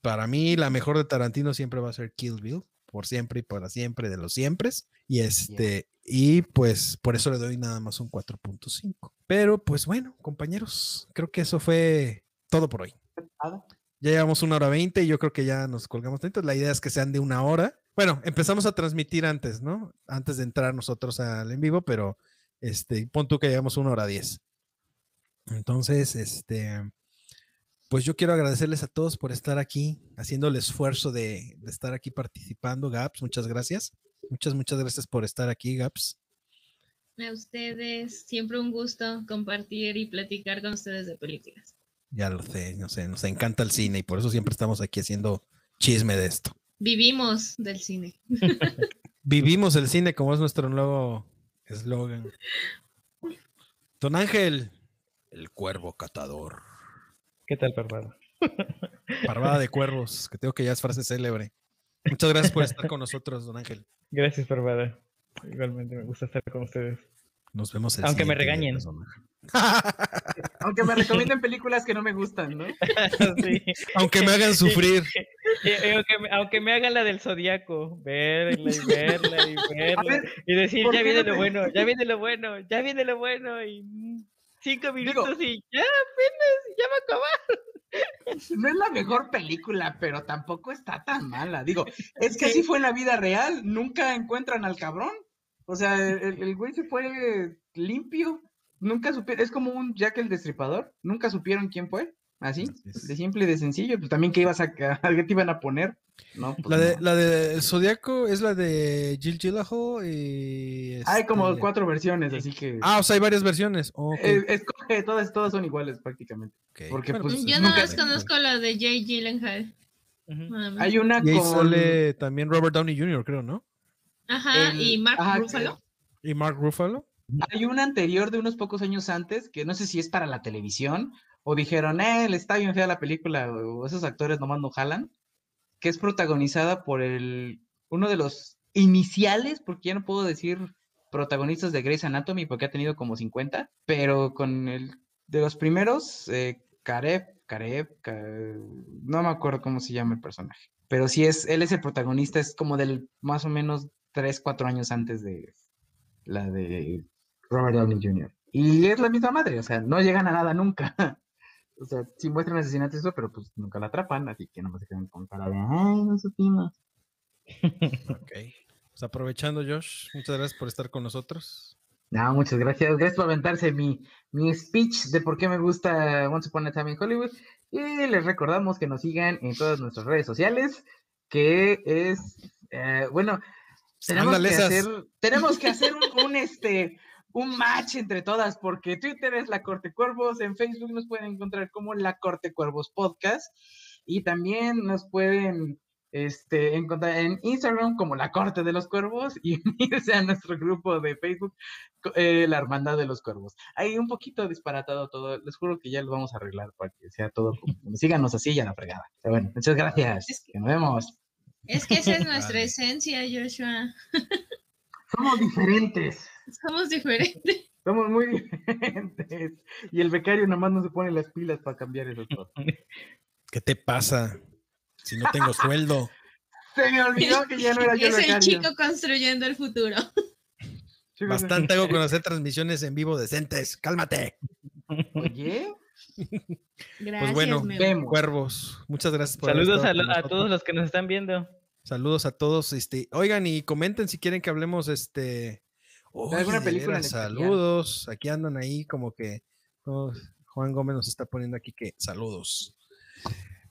[SPEAKER 3] Para mí, la mejor de Tarantino siempre va a ser Kill Bill. Por siempre y para siempre de los siempre. Y este, y pues por eso le doy nada más un 4.5. Pero pues bueno, compañeros, creo que eso fue todo por hoy. Ya llevamos una hora veinte y yo creo que ya nos colgamos tanto. La idea es que sean de una hora. Bueno, empezamos a transmitir antes, ¿no? Antes de entrar nosotros al en vivo, pero este, pon tú que llevamos una hora diez. Entonces, este, pues yo quiero agradecerles a todos por estar aquí, haciendo el esfuerzo de, de estar aquí participando. Gaps, muchas gracias. Muchas, muchas gracias por estar aquí, Gaps.
[SPEAKER 4] A ustedes, siempre un gusto compartir y platicar con ustedes de películas.
[SPEAKER 3] Ya lo sé, no sé, nos encanta el cine y por eso siempre estamos aquí haciendo chisme de esto.
[SPEAKER 4] Vivimos del cine. (laughs)
[SPEAKER 3] Vivimos el cine como es nuestro nuevo eslogan. Don Ángel, el cuervo catador.
[SPEAKER 6] ¿Qué tal, Parvado? (laughs)
[SPEAKER 3] Parvada de cuervos, que tengo que ya es frase célebre. Muchas gracias por estar con nosotros, don Ángel.
[SPEAKER 6] Gracias, Parvada. Igualmente me gusta estar con ustedes.
[SPEAKER 3] Nos vemos el
[SPEAKER 6] Aunque me regañen.
[SPEAKER 3] personaje. (laughs)
[SPEAKER 5] Aunque me recomienden películas que no me gustan, ¿no? (laughs)
[SPEAKER 6] Sí.
[SPEAKER 3] Aunque me hagan sufrir.
[SPEAKER 6] Aunque, me- aunque me hagan la del zodiaco, verla y verla y verla
[SPEAKER 5] ver,
[SPEAKER 6] y decir
[SPEAKER 5] ¿por
[SPEAKER 6] ya viene
[SPEAKER 5] no
[SPEAKER 6] lo
[SPEAKER 5] te-
[SPEAKER 6] bueno, ya viene lo bueno, ya viene lo bueno y cinco minutos y ya apenas, ya va a acabar.
[SPEAKER 5] No es la mejor película, pero tampoco está tan mala. Digo, es que así fue en la vida real. Nunca encuentran al cabrón. O sea, el, el- el güey se fue limpio. Nunca supieron. Es como un Jack el Destripador. Nunca supieron quién fue. Así,
[SPEAKER 3] Así es.
[SPEAKER 5] de simple y de sencillo. Pues también, ¿qué ibas a, (laughs) a qué te iban a poner? No, pues
[SPEAKER 3] La de,
[SPEAKER 5] no.
[SPEAKER 3] la de El Zodíaco es la de Jill Gyllenhaal y...
[SPEAKER 5] Hay como
[SPEAKER 3] este-
[SPEAKER 5] cuatro versiones,
[SPEAKER 6] Sí.
[SPEAKER 5] así que.
[SPEAKER 3] Ah, o sea, hay varias versiones. Ok,
[SPEAKER 5] eh, escoge, todas, todas son iguales prácticamente. porque,
[SPEAKER 3] Bueno,
[SPEAKER 5] pues,
[SPEAKER 4] Yo
[SPEAKER 5] nunca-
[SPEAKER 4] nada más conozco la de Jay Gyllenhaal. Más.
[SPEAKER 5] Hay una
[SPEAKER 3] Y ahí
[SPEAKER 5] con.
[SPEAKER 3] sale también Robert Downey Jr., creo, ¿no?
[SPEAKER 4] Ajá,
[SPEAKER 5] el-
[SPEAKER 4] y Mark
[SPEAKER 5] ajá,
[SPEAKER 4] Ruffalo.
[SPEAKER 3] Y Mark Ruffalo.
[SPEAKER 5] Hay una anterior de unos pocos años antes, que no sé si es para la televisión, o dijeron, eh, le está bien fea la película, o esos actores nomás no jalan, que es protagonizada por el, uno de los iniciales, porque ya no puedo decir protagonistas de Grey's Anatomy, porque ha tenido como 50, pero con el de los primeros, eh, Karev, Karev, Ka- no me acuerdo cómo se llama el personaje, pero sí es, él es el protagonista, es como del más o menos 3, 4 años antes de la de Robert Downey Jr. Y es la misma madre, o sea, no llegan a nada nunca. (laughs) O sea, sí muestran asesinatos y eso, pero pues nunca la atrapan, así que nomás se quedan con cara de, ay, no supimos. (laughs)
[SPEAKER 3] Ok. Pues aprovechando, Josh, muchas gracias por estar con nosotros.
[SPEAKER 5] No, muchas gracias. Gracias por aventarse mi, mi speech de por qué me gusta Once Upon a Time in Hollywood. Y les recordamos que nos sigan en todas nuestras redes sociales, que es, eh, bueno, tenemos
[SPEAKER 3] Ándale,
[SPEAKER 5] que
[SPEAKER 3] esas.
[SPEAKER 5] hacer, tenemos que hacer un, un, este, un match entre todas, porque Twitter es La Corte Cuervos, en Facebook nos pueden encontrar como La Corte Cuervos Podcast, y también nos pueden este, encontrar en Instagram como La Corte de los Cuervos y (laughs) unirse a nuestro grupo de Facebook, eh, La Hermandad de los Cuervos. Hay un poquito disparatado todo, les juro que ya lo vamos a arreglar para que sea todo como, síganos así ya la fregada. Pero bueno, muchas gracias,
[SPEAKER 4] Es que-
[SPEAKER 5] que nos vemos.
[SPEAKER 4] Es que esa es (laughs) nuestra esencia, Joshua.
[SPEAKER 5] Somos diferentes. (laughs)
[SPEAKER 4] Somos diferentes.
[SPEAKER 5] Somos muy diferentes. Y el becario nomás no se pone las pilas para cambiar esas cosas. (laughs)
[SPEAKER 3] ¿Qué te pasa? Si no tengo sueldo. (laughs)
[SPEAKER 5] Se me olvidó que ya no era yo el
[SPEAKER 4] Es el chico construyendo el futuro.
[SPEAKER 3] Bastante hago con hacer transmisiones en vivo decentes. Cálmate.
[SPEAKER 5] Oye,
[SPEAKER 4] Gracias,
[SPEAKER 3] bueno,
[SPEAKER 4] Memo.
[SPEAKER 5] vemos.
[SPEAKER 3] Cuervos, muchas gracias por
[SPEAKER 6] Saludos a, lo- a todos los que nos están viendo.
[SPEAKER 3] Saludos a todos. Este, oigan y comenten si quieren que hablemos este. Oye,
[SPEAKER 5] película
[SPEAKER 3] veras, saludos. Aquí andan ahí como que oh, Juan Gómez nos está poniendo aquí que saludos.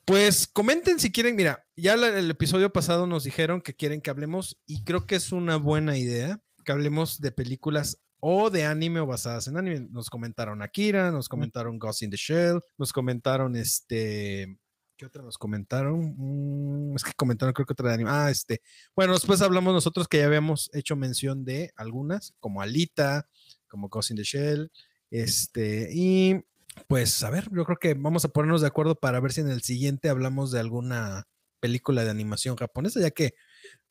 [SPEAKER 3] Pues comenten si quieren. Mira, ya la- el episodio pasado nos dijeron que quieren que hablemos y creo que es una buena idea que hablemos de películas o de anime o basadas en anime. Nos comentaron Akira, nos comentaron Ghost in the Shell, nos comentaron este. ¿Qué otra nos comentaron? Mm, es que comentaron, creo que otra de anime. Ah, este. Bueno, después hablamos nosotros que ya habíamos hecho mención de algunas, como Alita, como Ghost in the Shell. Este, y pues a ver, yo creo que vamos a ponernos de acuerdo para ver si en el siguiente hablamos de alguna película de animación japonesa, ya que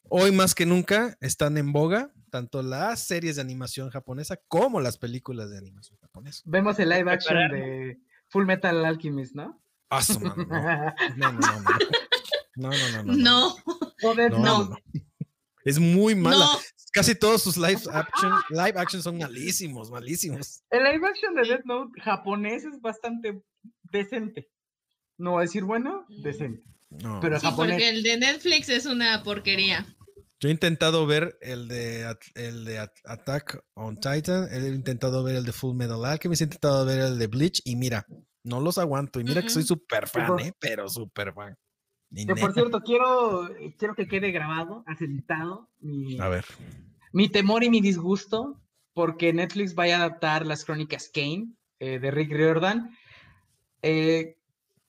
[SPEAKER 3] hoy más que nunca están en boga tanto las series de animación japonesa como las películas de animación japonesa.
[SPEAKER 5] Vemos el live action de Full Metal Alchemist, ¿no?
[SPEAKER 3] Ah, su no. No, no, no, no. No, no, no, no.
[SPEAKER 4] No,
[SPEAKER 3] No,
[SPEAKER 5] Note.
[SPEAKER 3] no, no. Es muy mala.
[SPEAKER 4] no.
[SPEAKER 3] Casi todos sus live action, live action son malísimos, malísimos.
[SPEAKER 5] El live action de Death Note japonés es bastante decente. No voy a decir bueno,
[SPEAKER 4] Mm.
[SPEAKER 5] decente.
[SPEAKER 3] No.
[SPEAKER 5] Pero
[SPEAKER 4] Sí,
[SPEAKER 5] japonés.
[SPEAKER 4] porque el de Netflix es una porquería.
[SPEAKER 3] Yo he intentado ver el de, el de At- Attack on Titan, he intentado ver el de Full Metal Alchemist, he intentado ver el de Bleach y mira, no los aguanto. Y mira que soy súper fan, ¿eh? Pero súper fan.
[SPEAKER 5] Que por cierto, quiero, quiero que quede grabado, asentado, mi,
[SPEAKER 3] A ver.
[SPEAKER 5] mi temor y mi disgusto porque Netflix vaya a adaptar las crónicas Kane eh, de Rick Riordan. Eh,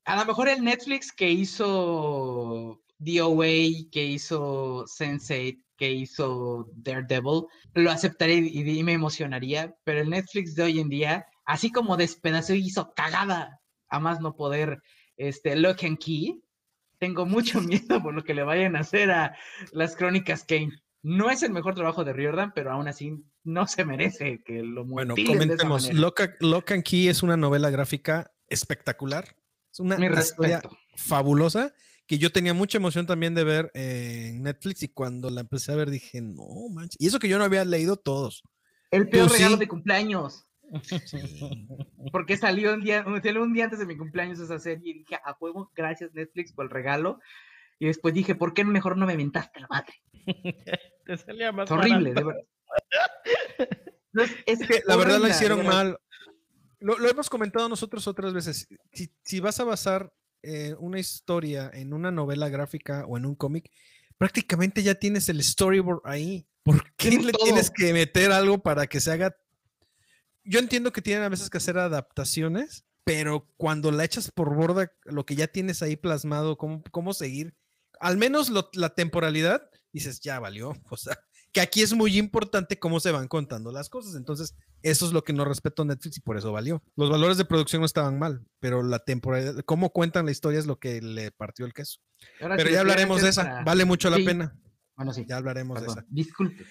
[SPEAKER 5] a lo mejor el Netflix que hizo DOA, que hizo Sense8, que hizo Daredevil, lo aceptaré y, y me emocionaría, pero el Netflix de hoy en día, así como despedazó y hizo cagada a más no poder este, Lock and Key, tengo mucho (laughs) miedo por lo que le vayan a hacer a las crónicas Kane. No es el mejor trabajo de Riordan, pero aún así no se merece que lo
[SPEAKER 3] Bueno, comentemos. Lock, Lock and Key es una novela gráfica espectacular. Es una
[SPEAKER 5] Mi
[SPEAKER 3] historia
[SPEAKER 5] respeto.
[SPEAKER 3] fabulosa que yo tenía mucha emoción también de ver en Netflix y cuando la empecé a ver dije, no manches. Y eso que yo no había leído todos.
[SPEAKER 5] El peor
[SPEAKER 3] Tú
[SPEAKER 5] regalo
[SPEAKER 3] sí.
[SPEAKER 5] de cumpleaños.
[SPEAKER 3] Sí. (laughs)
[SPEAKER 5] Porque salió un día, salió un día antes de mi cumpleaños esa serie y dije, a juego, gracias Netflix por el regalo. Y después dije, ¿por qué mejor no me mentaste la madre? (laughs)
[SPEAKER 6] Te salía más
[SPEAKER 5] Es horrible, de verdad. (laughs) No, es, es
[SPEAKER 3] que la verdad lo hicieron
[SPEAKER 5] verdad.
[SPEAKER 3] mal. Lo, lo hemos comentado nosotros otras veces. Si, si vas a basar eh, una historia en una novela gráfica o en un cómic, prácticamente ya tienes el storyboard ahí. ¿Por qué
[SPEAKER 5] Tienes
[SPEAKER 3] le
[SPEAKER 5] todo.
[SPEAKER 3] tienes que meter algo para que se haga? Yo entiendo que tienen a veces que hacer adaptaciones, pero cuando la echas por borda, lo que ya tienes ahí plasmado, cómo, cómo seguir, al menos lo- la temporalidad, dices, ya valió. (laughs) O sea, que aquí es muy importante cómo se van contando las cosas. Entonces, eso es lo que no respetó Netflix y por eso valió. Los valores de producción no estaban mal, pero la temporalidad, cómo cuentan la historia es lo que le partió el queso.
[SPEAKER 5] Ahora,
[SPEAKER 3] Pero ya hablaremos de esa,
[SPEAKER 5] hacer
[SPEAKER 3] vale mucho la
[SPEAKER 5] Sí.
[SPEAKER 3] pena.
[SPEAKER 5] Bueno, sí.
[SPEAKER 3] Ya hablaremos de
[SPEAKER 5] perdón,
[SPEAKER 3] esa.
[SPEAKER 5] Disculpe.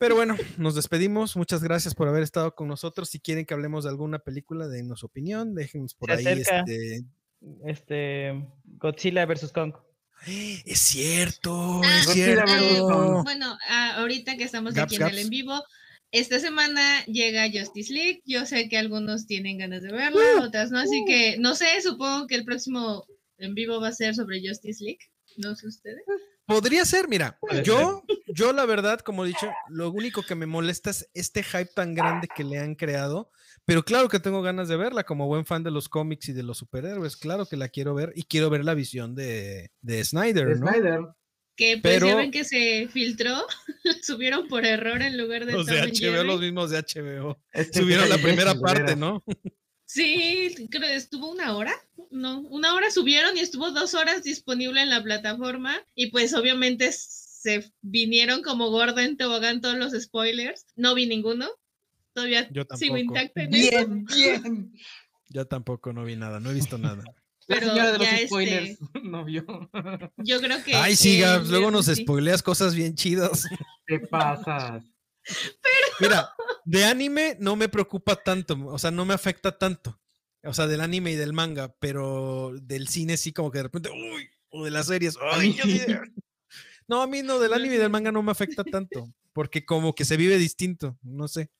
[SPEAKER 3] Pero bueno, nos despedimos. Muchas gracias por haber estado con nosotros. Si quieren que hablemos de alguna película, denos opinión, déjenos por
[SPEAKER 6] Se
[SPEAKER 3] ahí.
[SPEAKER 6] acerca.
[SPEAKER 3] Este...
[SPEAKER 6] Este Godzilla versus Kong.
[SPEAKER 3] Es cierto,
[SPEAKER 4] Ah,
[SPEAKER 3] es
[SPEAKER 5] Godzilla
[SPEAKER 3] cierto.
[SPEAKER 4] Bueno, ah, ahorita que estamos
[SPEAKER 3] Gaps,
[SPEAKER 4] aquí en el en vivo, esta semana llega Justice League. Yo sé que algunos tienen ganas de verla, otras no, así que no sé, supongo que el próximo en vivo va a ser sobre Justice League. No sé ustedes.
[SPEAKER 3] Podría ser, mira, yo, yo la verdad, como he dicho, lo único que me molesta es este hype tan grande que le han creado, pero claro que tengo ganas de verla, como buen fan de los cómics y de los superhéroes, claro que la quiero ver y quiero ver la visión de, de Snyder,
[SPEAKER 5] De
[SPEAKER 3] ¿no?
[SPEAKER 5] Snyder.
[SPEAKER 4] Que pues ya ven que se filtró, (laughs) subieron por error en lugar de
[SPEAKER 3] Los de HBO, los mismos de HBO.
[SPEAKER 5] Este
[SPEAKER 3] Subieron la (laughs) primera parte. ¿no?
[SPEAKER 4] Sí, creo que estuvo una hora. No, una hora subieron y estuvo dos horas disponible en la plataforma. Y pues obviamente se vinieron como gorda en tobogán todos los spoilers. No vi ninguno. Todavía
[SPEAKER 3] Yo
[SPEAKER 4] sigo
[SPEAKER 3] tampoco.
[SPEAKER 4] intacta en eso.
[SPEAKER 5] Bien, bien.
[SPEAKER 3] Yo tampoco no vi nada, no he visto nada. (laughs)
[SPEAKER 5] La
[SPEAKER 4] Pero
[SPEAKER 5] señora de los
[SPEAKER 4] ya, este,
[SPEAKER 5] spoilers (laughs) no vio.
[SPEAKER 4] Yo creo que.
[SPEAKER 3] Ay, sí,
[SPEAKER 4] el
[SPEAKER 3] Gabs, luego nos
[SPEAKER 4] sí.
[SPEAKER 3] spoileas cosas bien chidas.
[SPEAKER 5] ¿Qué pasas?
[SPEAKER 3] Mira, de anime no me preocupa tanto, o sea, no me afecta tanto. O sea, del anime y del manga, pero del cine sí como que de repente, uy, o de las series, ay, No, a mí no, del anime y del manga no me afecta tanto, porque como que se vive distinto, no sé.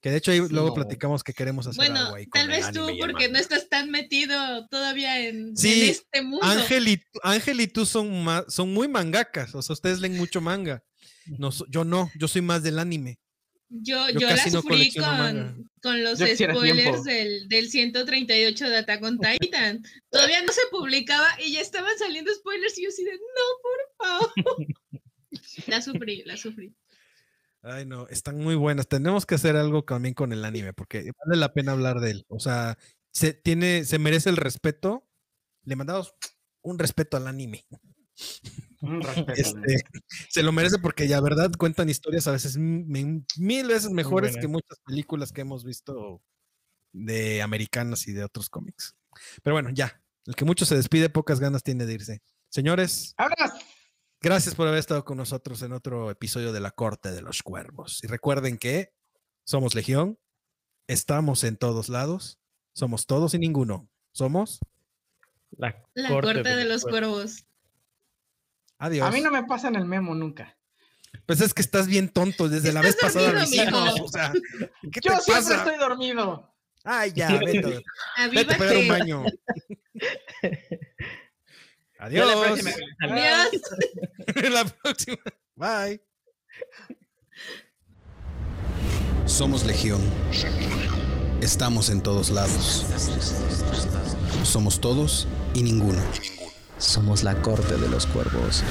[SPEAKER 3] Que de hecho ahí luego
[SPEAKER 5] No.
[SPEAKER 3] platicamos que queremos hacer
[SPEAKER 4] Bueno,
[SPEAKER 3] algo ahí con
[SPEAKER 4] tal vez tú, porque no estás tan metido todavía en, en
[SPEAKER 3] Sí,
[SPEAKER 4] este mundo.
[SPEAKER 3] Ángel y, Ángel y tú son, ma- son muy mangakas, o sea, ustedes leen mucho manga. No, so- yo no, yo soy más del anime.
[SPEAKER 4] Yo,
[SPEAKER 3] Yo
[SPEAKER 4] yo, la
[SPEAKER 3] casi no
[SPEAKER 4] con, con los
[SPEAKER 5] Yo
[SPEAKER 4] spoilers del, del 138 de Attack on Titan. Todavía no se publicaba y ya estaban saliendo spoilers y yo así de, no, por favor. (laughs) La sufrí, la sufrí.
[SPEAKER 3] Ay, no, están muy buenas. Tenemos que hacer algo también con el anime, porque vale la pena hablar de él. O sea, se tiene, se merece el respeto. Le mandamos un respeto al anime. (laughs)
[SPEAKER 5] Respeto,
[SPEAKER 3] Este, se lo merece porque ya, verdad, cuentan historias a veces mil veces mejores que muchas películas que hemos visto de americanas y de otros cómics. Pero bueno, ya. El que mucho se despide, pocas ganas tiene de irse. Señores. Gracias por haber estado con nosotros en otro episodio de La Corte de los Cuervos. Y recuerden que somos Legión, estamos en todos lados, somos todos y ninguno. Somos.
[SPEAKER 6] La,
[SPEAKER 4] La corte, de los cuervos.
[SPEAKER 3] Adiós.
[SPEAKER 5] A mí no me pasan el memo nunca.
[SPEAKER 3] Pues es que estás bien tonto, desde la vez pasada lo
[SPEAKER 4] dormido,
[SPEAKER 3] hicimos.
[SPEAKER 4] mijo.
[SPEAKER 3] O sea, ¿qué
[SPEAKER 5] Yo
[SPEAKER 3] te
[SPEAKER 5] siempre
[SPEAKER 3] pasa?
[SPEAKER 5] estoy dormido.
[SPEAKER 3] Ay, ya, vete, vete a pegar un baño. (laughs) Adiós.
[SPEAKER 6] La próxima.
[SPEAKER 4] Adiós. (laughs)
[SPEAKER 3] la próxima. Bye. Somos Legión. Estamos en todos lados. Somos todos y ninguno.
[SPEAKER 7] Somos la corte de los cuervos.